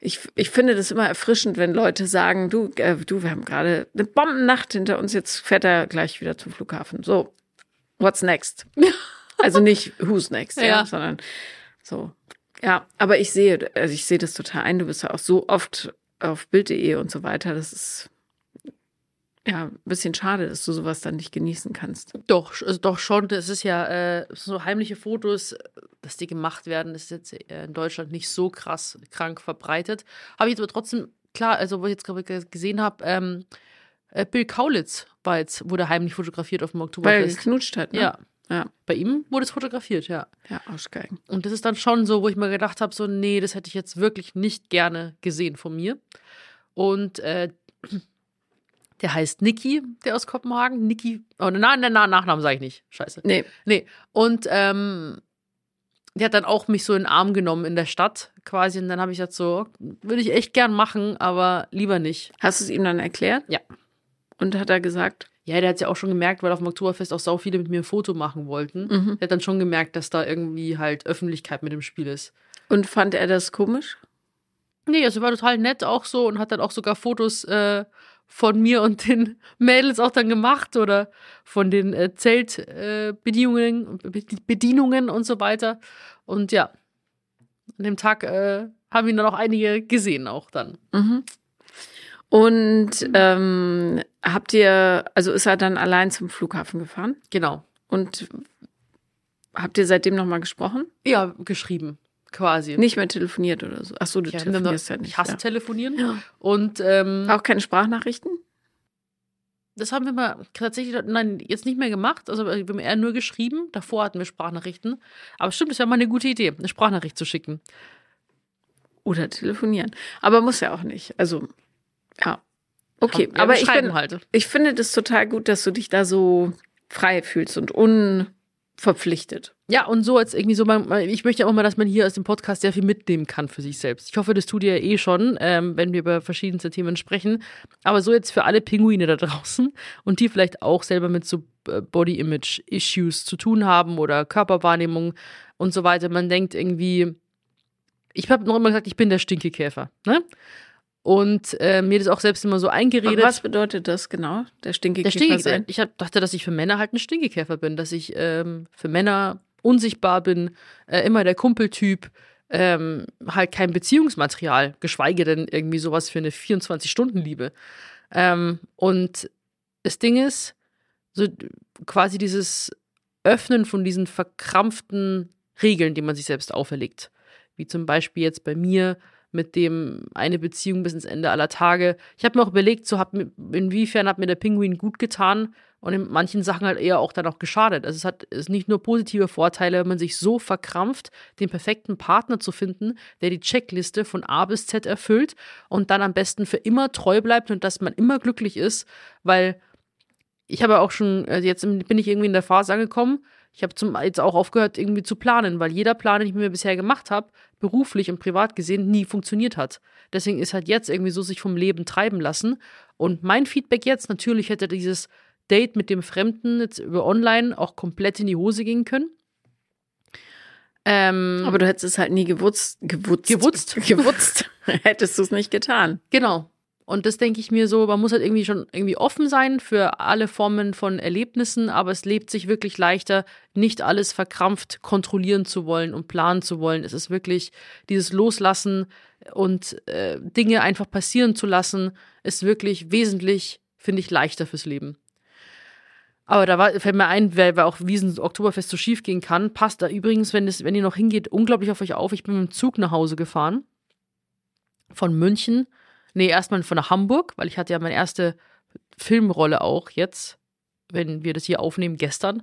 Ich, ich finde das immer erfrischend, wenn Leute sagen, du, äh, du, wir haben gerade eine Bombennacht hinter uns, jetzt fährt er gleich wieder zum Flughafen. So, what's next? Also nicht who's next, ja, Ja. sondern so. Ja, aber ich sehe, also ich sehe das total ein. Du bist ja auch so oft auf Bild.de und so weiter. Das ist Ja, ein bisschen schade, dass du sowas dann nicht genießen kannst. Doch, also doch schon. Das ist ja äh, so heimliche Fotos, dass die gemacht werden, ist jetzt äh, in Deutschland nicht so krass krank verbreitet. Habe ich jetzt aber trotzdem, klar, also wo ich jetzt gerade gesehen habe, ähm, äh, Bill Kaulitz war jetzt, wurde heimlich fotografiert auf dem Weil er Oktoberfest. geknutscht hat, ne? Ja, Ja, bei ihm wurde es fotografiert, ja. ja Arschgeigen. Und das ist dann schon so, wo ich mir gedacht habe, so, nee, das hätte ich jetzt wirklich nicht gerne gesehen von mir. Und äh, der heißt Niki, der aus Kopenhagen. Niki, oh, nein, nein, nein, Nachnamen sage ich nicht. Scheiße. Nee, Nee. Und ähm, der hat dann auch mich so in den Arm genommen in der Stadt quasi. Und dann habe ich gesagt, so, würde ich echt gern machen, aber lieber nicht. hast du es ihm dann erklärt? Ja. Und hat er gesagt, Ja, der hat ja auch schon gemerkt, weil auf dem Oktoberfest auch sau viele mit mir ein Foto machen wollten. mhm. Der hat dann schon gemerkt, dass da irgendwie halt Öffentlichkeit mit dem Spiel ist. und fand er das komisch? Nee, also war total nett auch so und hat dann auch sogar Fotos äh, von mir und den Mädels auch dann gemacht oder von den äh, Zeltbedienungen äh, Bedienungen- Be- Bedienungen und so weiter. Und ja, an dem Tag äh, haben ihn dann auch einige gesehen auch dann. Mhm. Und ähm, habt ihr, also ist er dann allein zum Flughafen gefahren? Genau. Und habt ihr seitdem nochmal gesprochen? Ja, geschrieben quasi. Nicht mehr telefoniert oder so? Ach so, du ja, telefonierst ja nicht. ich hasse ja. telefonieren. Ja. Und ähm, Auch keine Sprachnachrichten? Das haben wir mal tatsächlich, nein, jetzt nicht mehr gemacht. Also wir haben eher nur geschrieben. Davor hatten wir Sprachnachrichten. Aber stimmt, das wäre mal eine gute Idee, eine Sprachnachricht zu schicken. Oder telefonieren. Aber muss ja auch nicht. Also, ja. Okay, aber ich, bin, halt. ich finde das total gut, dass du dich da so frei fühlst und unverpflichtet. Ja, und so jetzt irgendwie so, man, ich möchte auch mal, dass man hier aus dem Podcast sehr viel mitnehmen kann für sich selbst. Ich hoffe, das tut ihr ja eh schon, ähm, wenn wir über verschiedenste Themen sprechen. Aber so jetzt für alle Pinguine da draußen und die vielleicht auch selber mit so äh, Body-Image-Issues zu tun haben oder Körperwahrnehmung und so weiter. Man denkt irgendwie, ich habe noch immer gesagt, ich bin der Stinkekäfer, ne? Und äh, mir das auch selbst immer so eingeredet. Was bedeutet das genau? Der Der Stinkekäfer Stinke, sein? ich hab, dachte, dass ich für Männer halt ein Stinkekäfer bin, dass ich ähm, für Männer unsichtbar bin, äh, immer der Kumpeltyp, ähm, halt kein Beziehungsmaterial, geschweige denn irgendwie sowas für eine 24-Stunden-Liebe. Ähm, und das Ding ist, so quasi dieses Öffnen von diesen verkrampften Regeln, die man sich selbst auferlegt. Wie zum Beispiel jetzt bei mir mit dem eine Beziehung bis ins Ende aller Tage. Ich habe mir auch überlegt, so hab, inwiefern hat mir der Pinguin gut getan und in manchen Sachen halt eher auch dann auch geschadet. Also es hat es nicht nur positive Vorteile, wenn man sich so verkrampft, den perfekten Partner zu finden, der die Checkliste von A bis Z erfüllt und dann am besten für immer treu bleibt und dass man immer glücklich ist, weil ich habe auch schon, also jetzt bin ich irgendwie in der Phase angekommen, ich habe jetzt auch aufgehört, irgendwie zu planen, weil jeder Plan, den ich mir bisher gemacht habe, beruflich und privat gesehen, nie funktioniert hat. Deswegen ist halt jetzt irgendwie so sich vom Leben treiben lassen. Und mein Feedback jetzt, natürlich hätte dieses Date mit dem Fremden jetzt über online auch komplett in die Hose gehen können. Ähm, Aber du hättest es halt nie gewutzt. Gewutzt. Gewutzt? Gewutzt. hättest du es nicht getan. Genau. Und das denke ich mir so, man muss halt irgendwie schon irgendwie offen sein für alle Formen von Erlebnissen, aber es lebt sich wirklich leichter, nicht alles verkrampft kontrollieren zu wollen und planen zu wollen. Es ist wirklich dieses Loslassen und äh, Dinge einfach passieren zu lassen, ist wirklich wesentlich, finde ich, leichter fürs Leben. Aber da war, fällt mir ein, weil, weil auch Wiesen Oktoberfest so schief gehen kann, passt da übrigens, wenn, es, wenn ihr noch hingeht, unglaublich auf euch auf. Ich bin mit dem Zug nach Hause gefahren. Von München. Nee, erstmal von nach Hamburg, weil ich hatte ja meine erste Filmrolle auch jetzt, wenn wir das hier aufnehmen, gestern.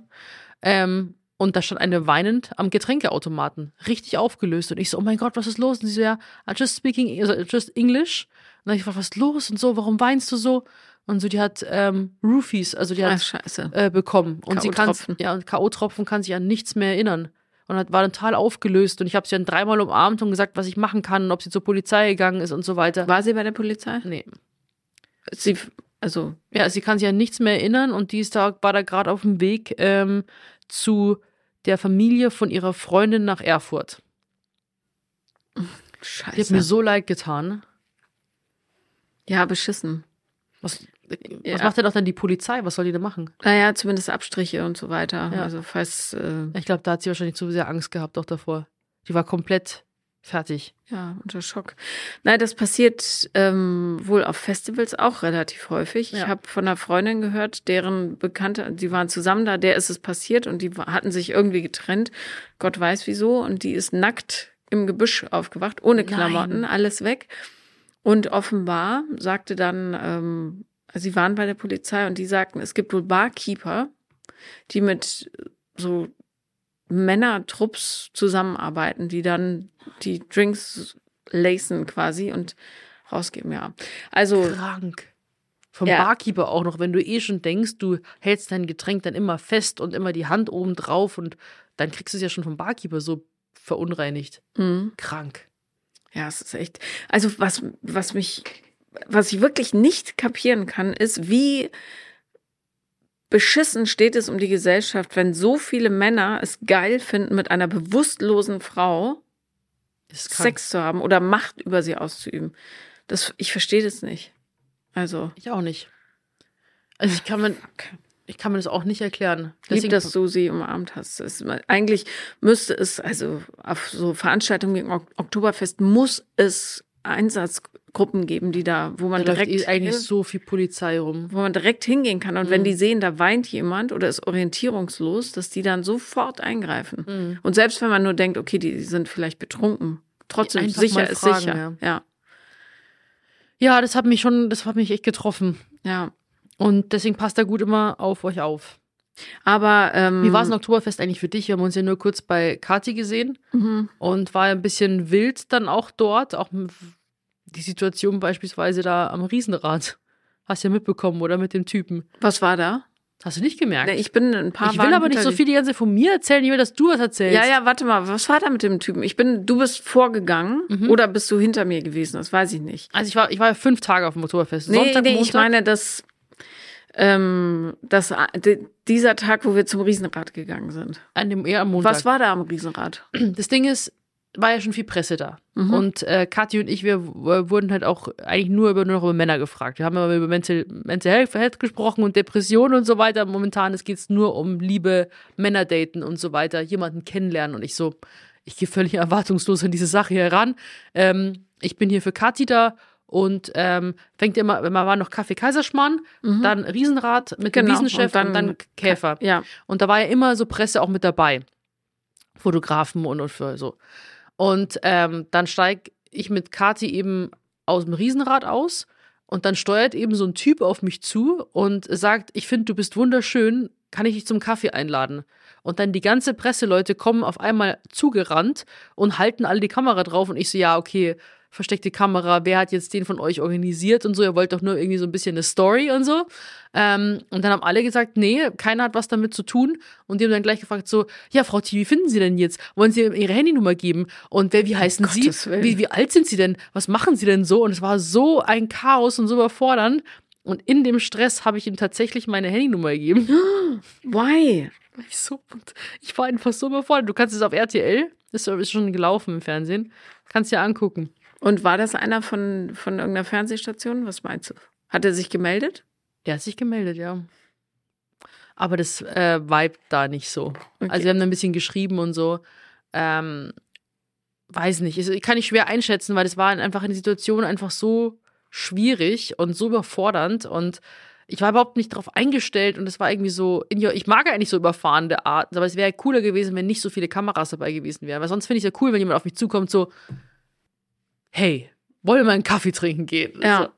Ähm, und da stand eine weinend am Getränkeautomaten, richtig aufgelöst. Und ich so, oh mein Gott, was ist los? Und sie so, ja, I'm just speaking, also just English. Und dann ich gefragt, was ist los? Und so, warum weinst du so? Und so, die hat ähm, Roofies, also die Ach, hat scheiße. äh, bekommen. Und sie kann ja, und K.O.-Tropfen kann sich an nichts mehr erinnern. Und hat, war total aufgelöst. Und ich habe sie dann dreimal umarmt und gesagt, was ich machen kann und ob sie zur Polizei gegangen ist und so weiter. War sie bei der Polizei? Nee. Sie, also, Ja, sie kann sich an nichts mehr erinnern und die ist da, war da gerade auf dem Weg ähm, zu der Familie von ihrer Freundin nach Erfurt. Die hat scheiße. mir so leid getan. ja, beschissen. Was, Ja. was macht denn auch dann die Polizei? Was soll die denn machen? Naja, zumindest Abstriche und so weiter. Ja. Also, falls. Äh, Ich glaube, da hat sie wahrscheinlich zu sehr Angst gehabt auch davor. Die war komplett Fertig. Ja, unter Schock. Nein, das passiert ähm, wohl auf Festivals auch relativ häufig. Ja. Ich habe von einer Freundin gehört, deren Bekannte, die waren zusammen da, der ist es passiert und die hatten sich irgendwie getrennt. Gott weiß wieso. Und die ist nackt im Gebüsch aufgewacht, ohne Nein. Klamotten, alles weg. Und offenbar sagte dann, ähm, sie waren bei der Polizei und die sagten, es gibt wohl Barkeeper, die mit so Männertrupps zusammenarbeiten, die dann die Drinks lacen quasi und rausgeben, ja. Also, Krank. Vom Ja. Barkeeper auch noch, wenn du eh schon denkst, du hältst dein Getränk dann immer fest und immer die Hand oben drauf und dann kriegst du es ja schon vom Barkeeper so verunreinigt. mh, Krank. ja, es ist echt. Also, was, was mich, was ich wirklich nicht kapieren kann, ist, wie beschissen steht es um die Gesellschaft, wenn so viele Männer es geil finden, mit einer bewusstlosen Frau. Sex zu haben oder Macht über sie auszuüben. Das, ich verstehe das nicht. Also, Ich auch nicht. Also ich kann mir, ich kann mir das auch nicht erklären. lieb, dass du sie umarmt hast. Es, eigentlich müsste es, also auf so Veranstaltungen Ok- Oktoberfest muss es Einsatzgruppen geben, die da, wo man da direkt eh eigentlich hin- so viel Polizei rum. wo man direkt hingehen kann. Und wenn Mhm. die sehen, da weint jemand oder ist orientierungslos, dass die dann sofort eingreifen. Mhm. Und selbst wenn man nur denkt, okay, die sind vielleicht betrunken, trotzdem Einfach sicher ist fragen, sicher. Ja, Ja, das hat mich schon, das hat mich echt getroffen. ja. Und deswegen passt da gut immer auf euch auf. Aber ähm, Wie war es ein Oktoberfest eigentlich für dich? Wir haben uns ja nur kurz bei Kati gesehen Mhm. und war ein bisschen wild dann auch dort. Auch die Situation beispielsweise da am Riesenrad. Hast ja mitbekommen, oder? Mit dem Typen. Was war da? Hast du nicht gemerkt? Nee, ich bin ein paar ich will aber nicht so viel die ganze Zeit von mir erzählen, ich will, dass du was erzählst. Ja, ja, warte mal, was war da mit dem Typen? Ich bin, du bist vorgegangen Mhm. oder bist du hinter mir gewesen? Das weiß ich nicht. Also ich war, ich war fünf Tage auf dem Oktoberfest. Nee, Sonntag, nee, Montag. ich meine, dass ähm, das, d- dieser Tag, wo wir zum Riesenrad gegangen sind. an dem, eher am Montag. Was war da am Riesenrad? Das Ding ist, war ja schon viel Presse da. Mhm. Und äh, Kathi und ich, wir w- wurden halt auch eigentlich nur über, nur noch über Männer gefragt. Wir haben aber über Mental, Mental Health Health gesprochen und Depressionen und so weiter. Momentan es geht's nur um Liebe, Männer daten und so weiter, jemanden kennenlernen. Und ich so, ich gehe völlig erwartungslos an diese Sache heran. Ähm, ich bin hier für Kathi da und ähm, fängt immer, wenn man war noch Kaffee Kaiserschmarrn, dann Riesenrad mit dem Mhm. Genau, Wiesenchef und und dann dann, Käfer. Ja. Und da war ja immer so Presse auch mit dabei. Fotografen und, und für so. Und ähm, dann steige ich mit Kati eben aus dem Riesenrad aus und dann steuert eben so ein Typ auf mich zu und sagt, ich finde, du bist wunderschön, kann ich dich zum Kaffee einladen? Und dann die ganze Presseleute kommen auf einmal zugerannt und halten alle die Kamera drauf und ich so, ja, okay, versteckte Kamera, wer hat jetzt den von euch organisiert und so, ihr wollt doch nur irgendwie so ein bisschen eine Story und so. Ähm, und dann haben alle gesagt, nee, keiner hat was damit zu tun. Und die haben dann gleich gefragt, so, ja, Frau T, wie finden Sie denn jetzt? Wollen Sie Ihre Handynummer geben? Und wer, wie heißen Sie? Gottes Willen. Wie, wie alt sind Sie denn? Was machen Sie denn so? Und es war so ein Chaos und so überfordernd. Und in dem Stress habe ich ihm tatsächlich meine Handynummer gegeben. Why? Ich, so, ich war einfach so überfordert. Du kannst es auf RTL, das ist schon gelaufen im Fernsehen, kannst dir angucken. Und war das einer von, von irgendeiner Fernsehstation? Was meinst du? Hat er sich gemeldet? Der hat sich gemeldet, ja. Aber das äh, vibe da nicht so. Okay. Also wir haben da ein bisschen geschrieben und so. Ähm, weiß nicht. Also, kann ich schwer einschätzen, weil das war einfach eine Situation einfach so schwierig und so überfordernd und ich war überhaupt nicht darauf eingestellt und es war irgendwie so, your, ich mag eigentlich so überfahrende Arten, aber es wäre cooler gewesen, wenn nicht so viele Kameras dabei gewesen wären, weil sonst finde ich es ja cool, wenn jemand auf mich zukommt, so, hey, wollen wir mal einen Kaffee trinken gehen? Ja. So.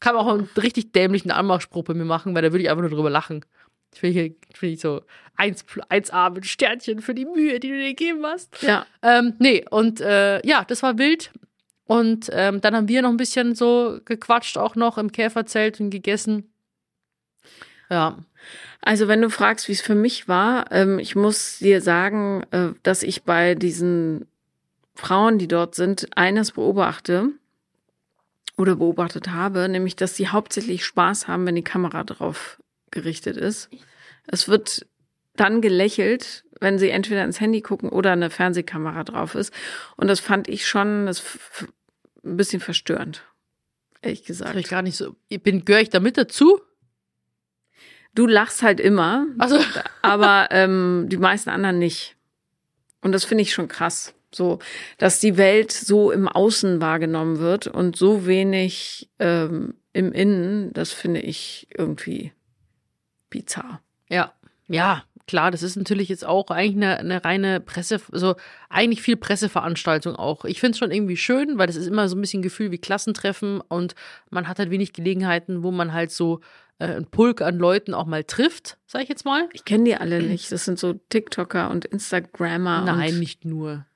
Kann man auch einen richtig dämlichen Anmachspruch bei mir machen, weil da würde ich einfach nur drüber lachen. Ich finde ich, find ich so 1, 1A mit Sternchen für die Mühe, die du dir gegeben hast. Ja. Ähm, nee, und äh, ja, das war wild. Und ähm, dann haben wir noch ein bisschen so gequatscht, auch noch im Käferzelt und gegessen. Ja. Also wenn du fragst, wie es für mich war, ähm, ich muss dir sagen, äh, dass ich bei diesen Frauen, die dort sind, eines beobachte oder beobachtet habe, nämlich, dass sie hauptsächlich Spaß haben, wenn die Kamera drauf gerichtet ist. Es wird dann gelächelt, wenn sie entweder ins Handy gucken oder eine Fernsehkamera drauf ist. Und das fand ich schon ein bisschen verstörend, ehrlich gesagt. ich gar nicht so. Ich bin, gehöre ich da mit dazu? Du lachst halt immer, Also, aber ähm, die meisten anderen nicht. Und das finde ich schon krass. So, dass die Welt so im Außen wahrgenommen wird und so wenig ähm, im Innen, das finde ich irgendwie bizarr. Ja, ja, klar, das ist natürlich jetzt auch eigentlich eine, eine reine Presse, also eigentlich viel Presseveranstaltung auch. Ich finde es schon irgendwie schön, weil das ist immer so ein bisschen Gefühl wie Klassentreffen und man hat halt wenig Gelegenheiten, wo man halt so äh, einen Pulk an Leuten auch mal trifft, sag ich jetzt mal. Ich kenne die alle nicht. Das sind so TikToker und Instagrammer. Nein, und nicht nur.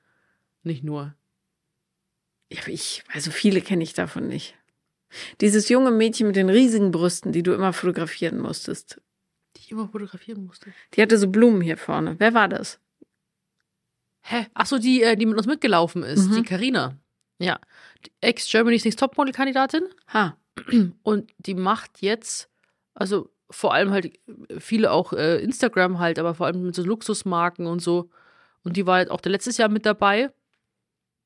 Nicht nur. Ja, ich, also viele kenne ich davon nicht. Dieses junge Mädchen mit den riesigen Brüsten, die du immer fotografieren musstest. Die ich immer fotografieren musste. Die hatte so Blumen hier vorne. Wer war das? Hä? Ach so, die, äh, die mit uns mitgelaufen ist, Mhm. die Karina. Ja. Die Ex-Germany's Next Topmodel-Kandidatin. Ha. Und die macht jetzt, also vor allem halt viele auch äh, Instagram halt, aber vor allem mit so Luxusmarken und so. Und die war halt auch letztes Jahr mit dabei.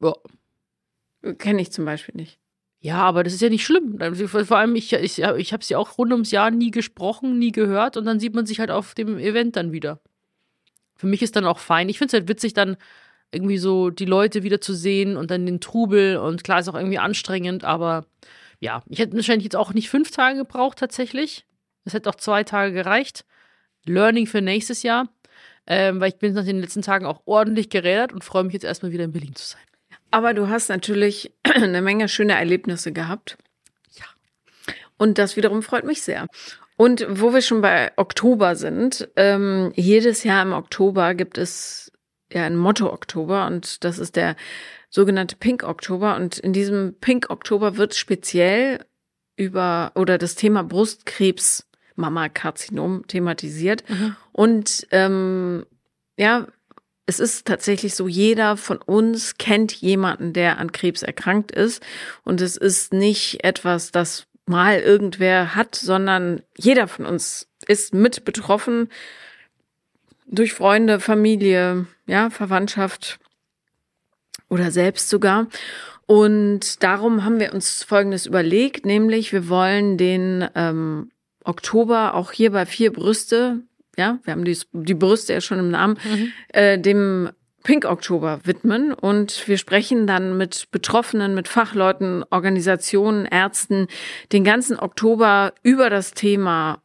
Ja. Kenne ich zum Beispiel nicht. Ja, aber das ist ja nicht schlimm. Vor vor allem, ich, ich, ich habe sie auch rund ums Jahr nie gesprochen, nie gehört und dann sieht man sich halt auf dem Event dann wieder. Für mich ist dann auch fein. Ich finde es halt witzig, dann irgendwie so die Leute wieder zu sehen und dann den Trubel und klar ist auch irgendwie anstrengend, aber ja, ich hätte wahrscheinlich jetzt auch nicht fünf Tage gebraucht tatsächlich. Es hätte auch zwei Tage gereicht. Learning für nächstes Jahr, ähm, weil ich bin nach den letzten Tagen auch ordentlich gerädert und freue mich jetzt erstmal wieder in Berlin zu sein. Aber du hast natürlich eine Menge schöne Erlebnisse gehabt. Ja. Und das wiederum freut mich sehr. Und wo wir schon bei Oktober sind, ähm, jedes Jahr im Oktober gibt es ja ein Motto Oktober und das ist der sogenannte Pink Oktober. Und in diesem Pink Oktober wird speziell über oder das Thema Brustkrebs, Mammakarzinom thematisiert. Und ähm, ja, es ist tatsächlich so, jeder von uns kennt jemanden, der an Krebs erkrankt ist. Und es ist nicht etwas, das mal irgendwer hat, sondern jeder von uns ist mit betroffen durch Freunde, Familie, ja, Verwandtschaft oder selbst sogar. Und darum haben wir uns Folgendes überlegt, nämlich wir wollen den ähm, Oktober auch hier bei vier Brüste, ja, wir haben die, die Brüste ja schon im Namen, äh, dem Pink Oktober widmen. Und wir sprechen dann mit Betroffenen, mit Fachleuten, Organisationen, Ärzten den ganzen Oktober über das Thema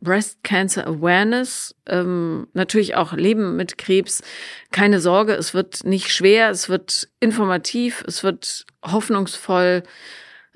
Breast Cancer Awareness, ähm, natürlich auch Leben mit Krebs. Keine Sorge, es wird nicht schwer, es wird informativ, es wird hoffnungsvoll,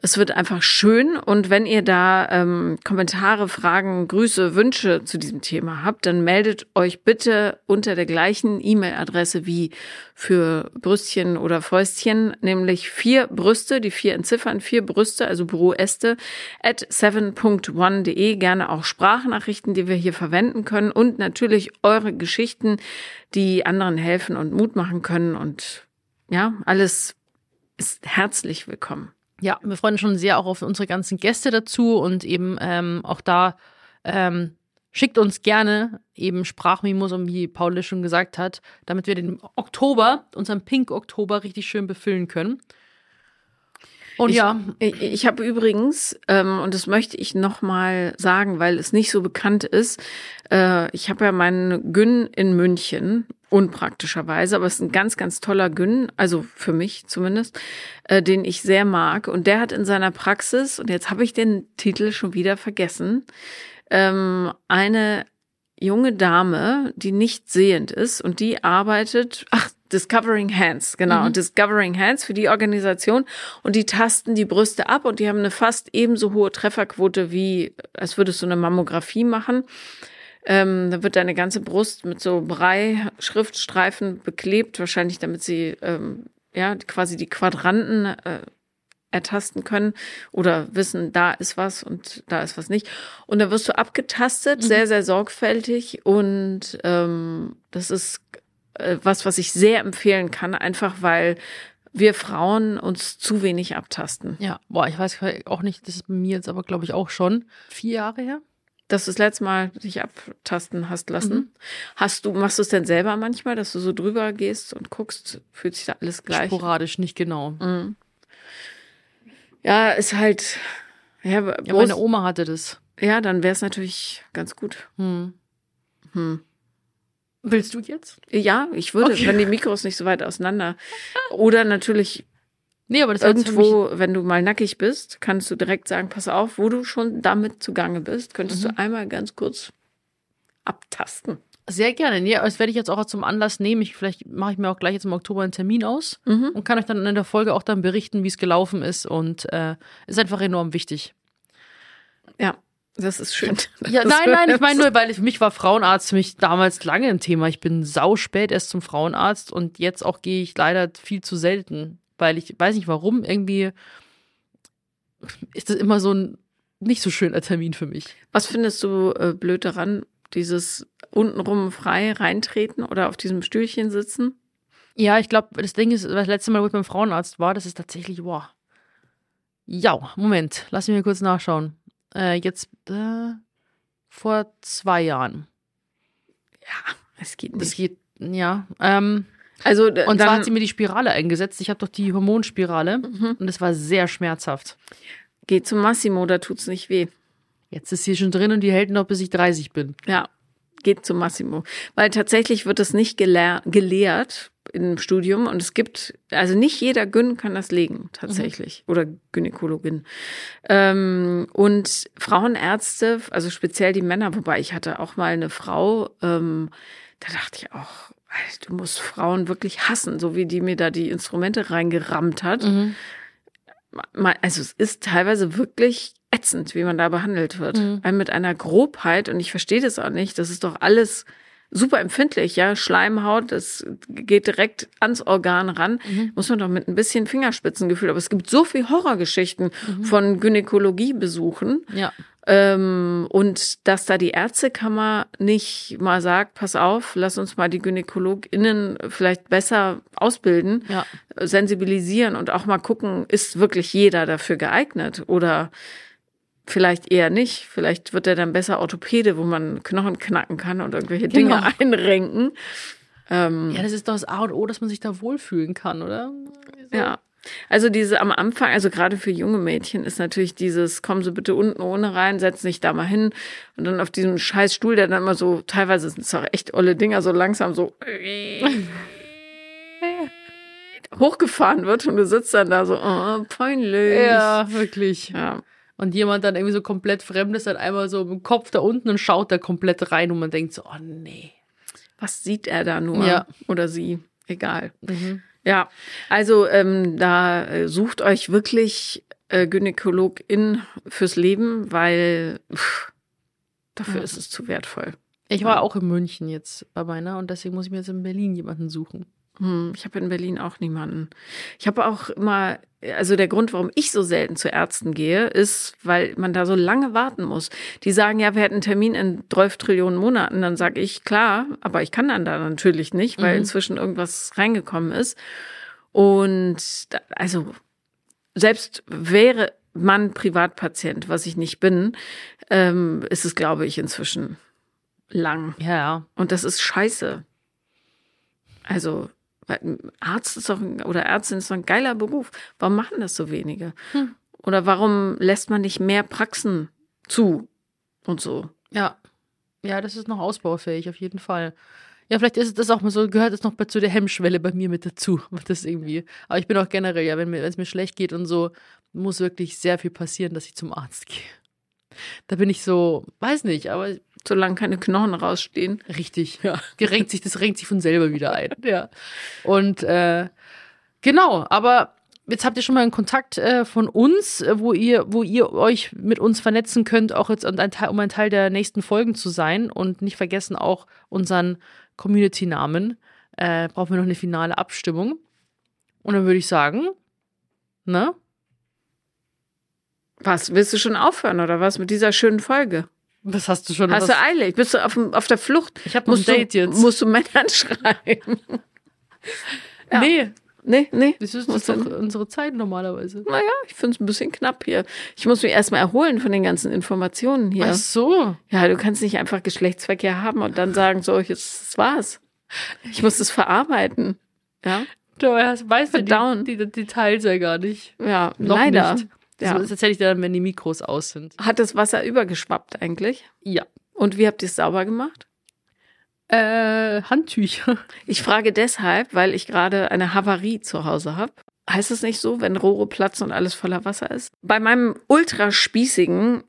es wird einfach schön. Und wenn ihr da ähm, Kommentare, Fragen, Grüße, Wünsche zu diesem Thema habt, dann meldet euch bitte unter der gleichen E-Mail-Adresse wie für Brüstchen oder Fäustchen, nämlich vier Brüste, die vier Entziffern, vier Brüste, also Büroäste, at 7.1.de. Gerne auch Sprachnachrichten, die wir hier verwenden können und natürlich eure Geschichten, die anderen helfen und Mut machen können. Und ja, alles ist herzlich willkommen. Ja, wir freuen uns schon sehr auch auf unsere ganzen Gäste dazu und eben ähm, auch da ähm, schickt uns gerne eben Sprachmemos, und wie Paul schon gesagt hat, damit wir den Oktober, unseren Pink Oktober, richtig schön befüllen können. Und ich, ja, Ich, ich habe übrigens, ähm, und das möchte ich nochmal sagen, weil es nicht so bekannt ist, äh, ich habe ja meinen Gyn in München, unpraktischerweise, aber es ist ein ganz, ganz toller Gyn, also für mich zumindest, äh, den ich sehr mag. Und der hat in seiner Praxis, und jetzt habe ich den Titel schon wieder vergessen, ähm, eine junge Dame, die nicht sehend ist und die arbeitet, ach, Discovering Hands, genau, Mhm. Discovering Hands für die Organisation und die tasten die Brüste ab und die haben eine fast ebenso hohe Trefferquote wie, als würdest du eine Mammographie machen. Ähm, da wird deine ganze Brust mit so Brei-Schriftstreifen beklebt, wahrscheinlich damit sie ähm, ja quasi die Quadranten äh, ertasten können oder wissen, da ist was und da ist was nicht. Und da wirst du abgetastet, sehr, sehr sorgfältig und ähm, das ist äh, was, was ich sehr empfehlen kann, einfach weil wir Frauen uns zu wenig abtasten. ja, boah, ich weiß auch nicht, das ist bei mir jetzt aber, glaube ich, auch schon vier Jahre her. Dass du das letzte Mal dich abtasten hast lassen. Mhm. Hast du, machst du es denn selber manchmal, dass du so drüber gehst und guckst, fühlt sich da alles gleich? Sporadisch, nicht genau. Mhm. Ja, ist halt, ja, Ja, meine Oma hatte das. ja dann wäre es natürlich ganz gut. Hm. Hm. Willst du jetzt? Ja, ich würde, Okay. wenn die Mikros nicht so weit auseinander. Oder natürlich Nee, aber das irgendwo, wenn du mal nackig bist, kannst du direkt sagen, pass auf, wo du schon damit zugange bist, könntest Mhm. du einmal ganz kurz abtasten. Sehr gerne. Nee, das werde ich jetzt auch zum Anlass nehmen. Ich, vielleicht mache ich mir auch gleich jetzt im Oktober einen Termin aus Mhm. und kann euch dann in der Folge auch dann berichten, wie es gelaufen ist. Und äh, ist einfach enorm wichtig. Ja, das ist schön. Ja, nein, nein, ich meine nur, weil für mich war Frauenarzt für mich damals lange ein Thema. Ich bin sau spät erst zum Frauenarzt und jetzt auch gehe ich leider viel zu selten, weil ich weiß nicht warum, irgendwie ist das immer so ein nicht so schöner Termin für mich. Was findest du äh, blöd daran, dieses untenrum frei reintreten oder auf diesem Stühlchen sitzen? Ja, ich glaube, das Ding ist, das letzte Mal, wo ich beim Frauenarzt war, das ist tatsächlich, boah. Ja, Moment, lass mich mal kurz nachschauen. Äh, jetzt äh, vor zwei Jahren. Es geht nicht. geht, ja. Ähm, Also äh, und zwar dann hat sie mir die Spirale eingesetzt. Ich habe doch die Hormonspirale Mhm. und das war sehr schmerzhaft. geh zum Massimo, da tut's nicht weh. Jetzt ist sie schon drin und die hält noch, bis ich 30 bin. Ja, geht zum Massimo. Weil tatsächlich wird es nicht gelehr gelehrt im Studium und es gibt, also nicht jeder Gyn kann das legen, tatsächlich. Oder Gynäkologin. Ähm, und Frauenärzte, also speziell die Männer, wobei ich hatte auch mal eine Frau, ähm, da dachte ich auch, du musst Frauen wirklich hassen, so wie die mir da die Instrumente reingerammt hat. Mhm. Also es ist teilweise wirklich ätzend, wie man da behandelt wird. Mhm. Weil mit einer Grobheit, und ich verstehe das auch nicht, das ist doch alles super empfindlich, ja. Schleimhaut, das geht direkt ans Organ ran. Mhm. Muss man doch mit ein bisschen Fingerspitzengefühl. Aber es gibt so viel Horrorgeschichten Mhm. von Gynäkologiebesuchen. Ja. Ähm, und dass da die Ärztekammer nicht mal sagt, pass auf, lass uns mal die GynäkologInnen vielleicht besser ausbilden, Ja. sensibilisieren und auch mal gucken, ist wirklich jeder dafür geeignet oder vielleicht eher nicht. Vielleicht wird er dann besser Orthopäde, wo man Knochen knacken kann und irgendwelche Dinge Genau. einrenken. Ähm, Ja, das ist doch das A und O, dass man sich da wohlfühlen kann, oder? So. Ja. Also diese am Anfang, also gerade für junge Mädchen ist natürlich dieses, kommen Sie bitte unten ohne rein, setzen sich da mal hin und dann auf diesem scheiß Stuhl, der dann immer so, teilweise sind es auch echt olle Dinger, so langsam so hochgefahren wird und du sitzt dann da so, oh, peinlich. Ja, wirklich. ja. Und jemand dann irgendwie so komplett fremd ist, dann einmal so im Kopf da unten und schaut da komplett rein und man denkt so, oh nee. Was sieht er da nur? Ja. Oder sie? Egal. Mhm. Ja, also ähm, da äh, sucht euch wirklich äh, Gynäkologin fürs Leben, weil pff, dafür Ja. ist es zu wertvoll. Ich war auch in München jetzt bei meiner und deswegen muss ich mir jetzt in Berlin jemanden suchen. Hm, ich habe in Berlin auch niemanden. Ich habe auch immer, also der Grund, warum ich so selten zu Ärzten gehe, ist, weil man da so lange warten muss. Die sagen, ja, wir hätten einen Termin in 12 Trillionen Monaten. Dann sage ich, klar, aber ich kann dann da natürlich nicht, weil Mhm. inzwischen irgendwas reingekommen ist. Und da, also selbst wäre man Privatpatient, was ich nicht bin, ähm, ist es, glaube ich, inzwischen lang. Ja, ja. Und das ist scheiße. Also, Arzt ist doch ein, oder Ärztin ist doch ein geiler Beruf. Warum machen das so wenige? Hm. Oder warum lässt man nicht mehr Praxen zu und so? Ja. Ja, das ist noch ausbaufähig, auf jeden Fall. Ja, vielleicht ist das auch mal so, gehört es noch zu der Hemmschwelle bei mir mit dazu. Das irgendwie. Aber ich bin auch generell, ja, wenn mir, wenn es mir schlecht geht und so, muss wirklich sehr viel passieren, dass ich zum Arzt gehe. Da bin ich so, weiß nicht, aber Solange keine Knochen rausstehen. Richtig, ja. Die renkt sich, das renkt sich von selber wieder ein. Ja. Und äh, genau, aber jetzt habt ihr schon mal einen Kontakt äh, von uns, äh, wo ihr, wo ihr euch mit uns vernetzen könnt, auch jetzt um ein Teil, um ein Teil der nächsten Folgen zu sein. Und nicht vergessen auch unseren Community-Namen. Äh, brauchen wir noch eine finale Abstimmung. Und dann würde ich sagen, ne? Was, willst du schon aufhören oder was mit dieser schönen Folge? Was hast du schon? Hast was, du eilig? Bist du auf, auf der Flucht? ich habe ein Musst du, Date jetzt. musst du Männern schreiben? ja. Nee, Nee, nee. das ist doch unsere Zeit normalerweise. Naja, ich finde es ein bisschen knapp hier. Ich muss mich erstmal erholen von den ganzen Informationen hier. Ach so. Ja, du kannst nicht einfach Geschlechtsverkehr haben und dann sagen, so, jetzt das war's. Ich muss das verarbeiten. Ja, Du weißt ja Verdauen. die, die Details ja gar nicht. ja Noch leider. nicht. Das, Ja. das erzähle ich dir dann, wenn die Mikros aus sind. Hat das Wasser übergeschwappt eigentlich? Ja. Und wie habt ihr es sauber gemacht? Äh, Handtücher. Ich frage deshalb, weil ich gerade eine Havarie zu Hause habe. Heißt es nicht so, wenn Rohre platzen und alles voller Wasser ist? Bei meinem ultraspießigen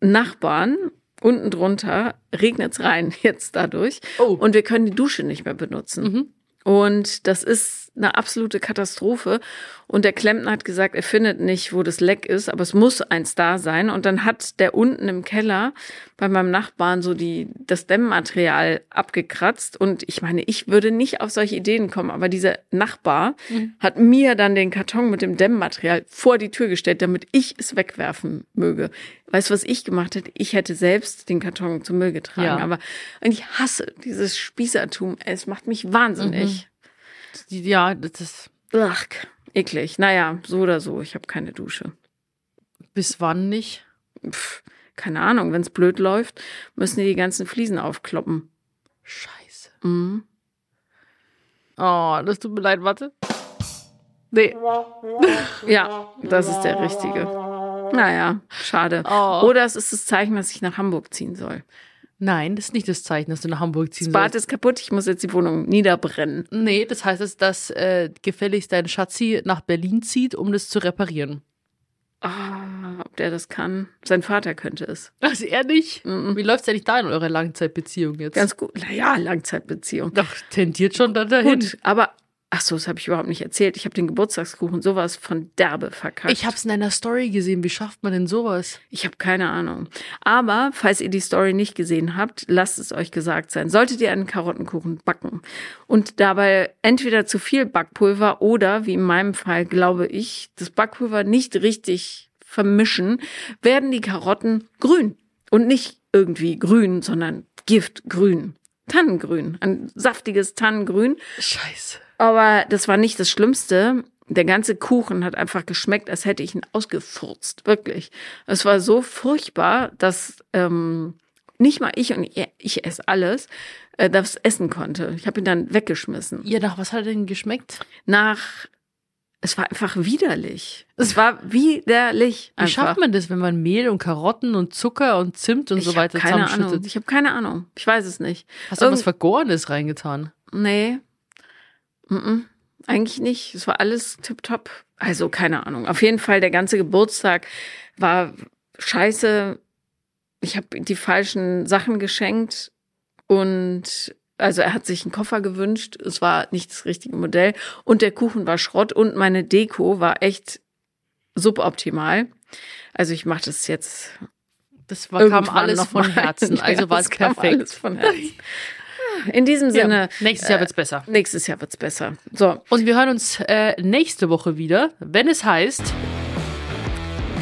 Nachbarn unten drunter regnet es rein jetzt dadurch. Oh. Und wir können die Dusche nicht mehr benutzen. Mhm. Und das ist eine absolute Katastrophe. Und der Klempner hat gesagt, er findet nicht, wo das Leck ist, aber es muss eins da sein. Und dann hat der unten im Keller bei meinem Nachbarn so die, das Dämmmaterial abgekratzt. Und ich meine, ich würde nicht auf solche Ideen kommen, aber dieser Nachbar hat mir dann den Karton mit dem Dämmmaterial vor die Tür gestellt, damit ich es wegwerfen möge. Weißt du, was ich gemacht hätte? Ich hätte selbst den Karton zum Müll getragen. Ja. Aber und ich hasse dieses Spießertum. Es macht mich wahnsinnig. Die- Ja, das ist. Ach, eklig. Naja, so oder so. Ich habe keine Dusche. Bis wann nicht? Pff, keine Ahnung. Wenn es blöd läuft, müssen die die ganzen Fliesen aufkloppen. Scheiße. Mhm. Oh, das tut mir leid, warte. Nee. Ja, das ist der richtige. Naja, schade. Oh. Oder es ist das Zeichen, dass ich nach Hamburg ziehen soll. Nein, das ist nicht das Zeichen, dass du nach Hamburg ziehen Das Bad sollst. ist kaputt, ich muss jetzt die Wohnung niederbrennen. Nee, das heißt, dass, dass äh, gefälligst dein Schatzi nach Berlin zieht, um das zu reparieren. Ah, ob der das kann? Sein Vater könnte es. Also er nicht? Mhm. Wie läuft's eigentlich da in eurer Langzeitbeziehung jetzt? Ganz gut. Naja, Langzeitbeziehung. Doch, tendiert schon dann dahin. Gut, aber ach so, das habe ich überhaupt nicht erzählt. Ich habe den Geburtstagskuchen sowas von derbe verkackt. Ich hab's in einer Story gesehen. Wie schafft man denn sowas? Ich habe keine Ahnung. Aber falls ihr die Story nicht gesehen habt, lasst es euch gesagt sein. Solltet ihr einen Karottenkuchen backen und dabei entweder zu viel Backpulver oder, wie in meinem Fall, glaube ich, das Backpulver nicht richtig vermischen, werden die Karotten grün. Und nicht irgendwie grün, sondern giftgrün. Tannengrün. Ein saftiges Tannengrün. Scheiße. Aber das war nicht das Schlimmste. Der ganze Kuchen hat einfach geschmeckt, als hätte ich ihn ausgefurzt. Wirklich. Es war so furchtbar, dass ähm, nicht mal ich und ich, ich esse alles, äh, das essen konnte. Ich habe ihn dann weggeschmissen. Ja, nach was hat er denn geschmeckt? Nach, es war einfach widerlich. Es war widerlich. Wie Einfach. schafft man das, wenn man Mehl und Karotten und Zucker und Zimt und ich so weiter keine Ahnung. zusammenschüttet? Ich habe keine Ahnung. Ich weiß es nicht. Hast du was Irgend- Vergorenes reingetan? Nee. Mm-mm. Eigentlich nicht. Es war alles tipptopp. Also keine Ahnung. Auf jeden Fall, der ganze Geburtstag war scheiße. Ich habe die falschen Sachen geschenkt und also er hat sich einen Koffer gewünscht. Es war nicht das richtige Modell und der Kuchen war Schrott und meine Deko war echt suboptimal. Also ich mache das jetzt Das war, kam irgendwann alles noch von. Herzen, Ja, also war es perfekt. Von Herzen. In diesem Sinne, Ja, nächstes Jahr wird's besser. nächstes Jahr wird's besser. So, Und wir hören uns äh, nächste Woche wieder, wenn es heißt,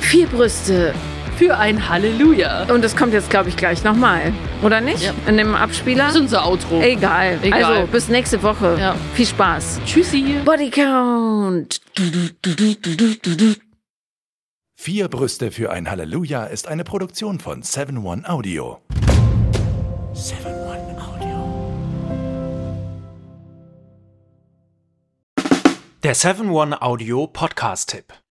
vier Brüste. Für ein Halleluja. Und das kommt jetzt, glaube ich, gleich nochmal. Oder nicht? Ja. In dem Abspieler? Das ist unser Outro. Egal. Egal. Also, bis nächste Woche. Ja. Viel Spaß. Tschüssi. Bodycount. Vier Brüste für ein Halleluja ist eine Produktion von 7-One Audio. 7-One Audio. Der 7-One Audio Podcast-Tipp.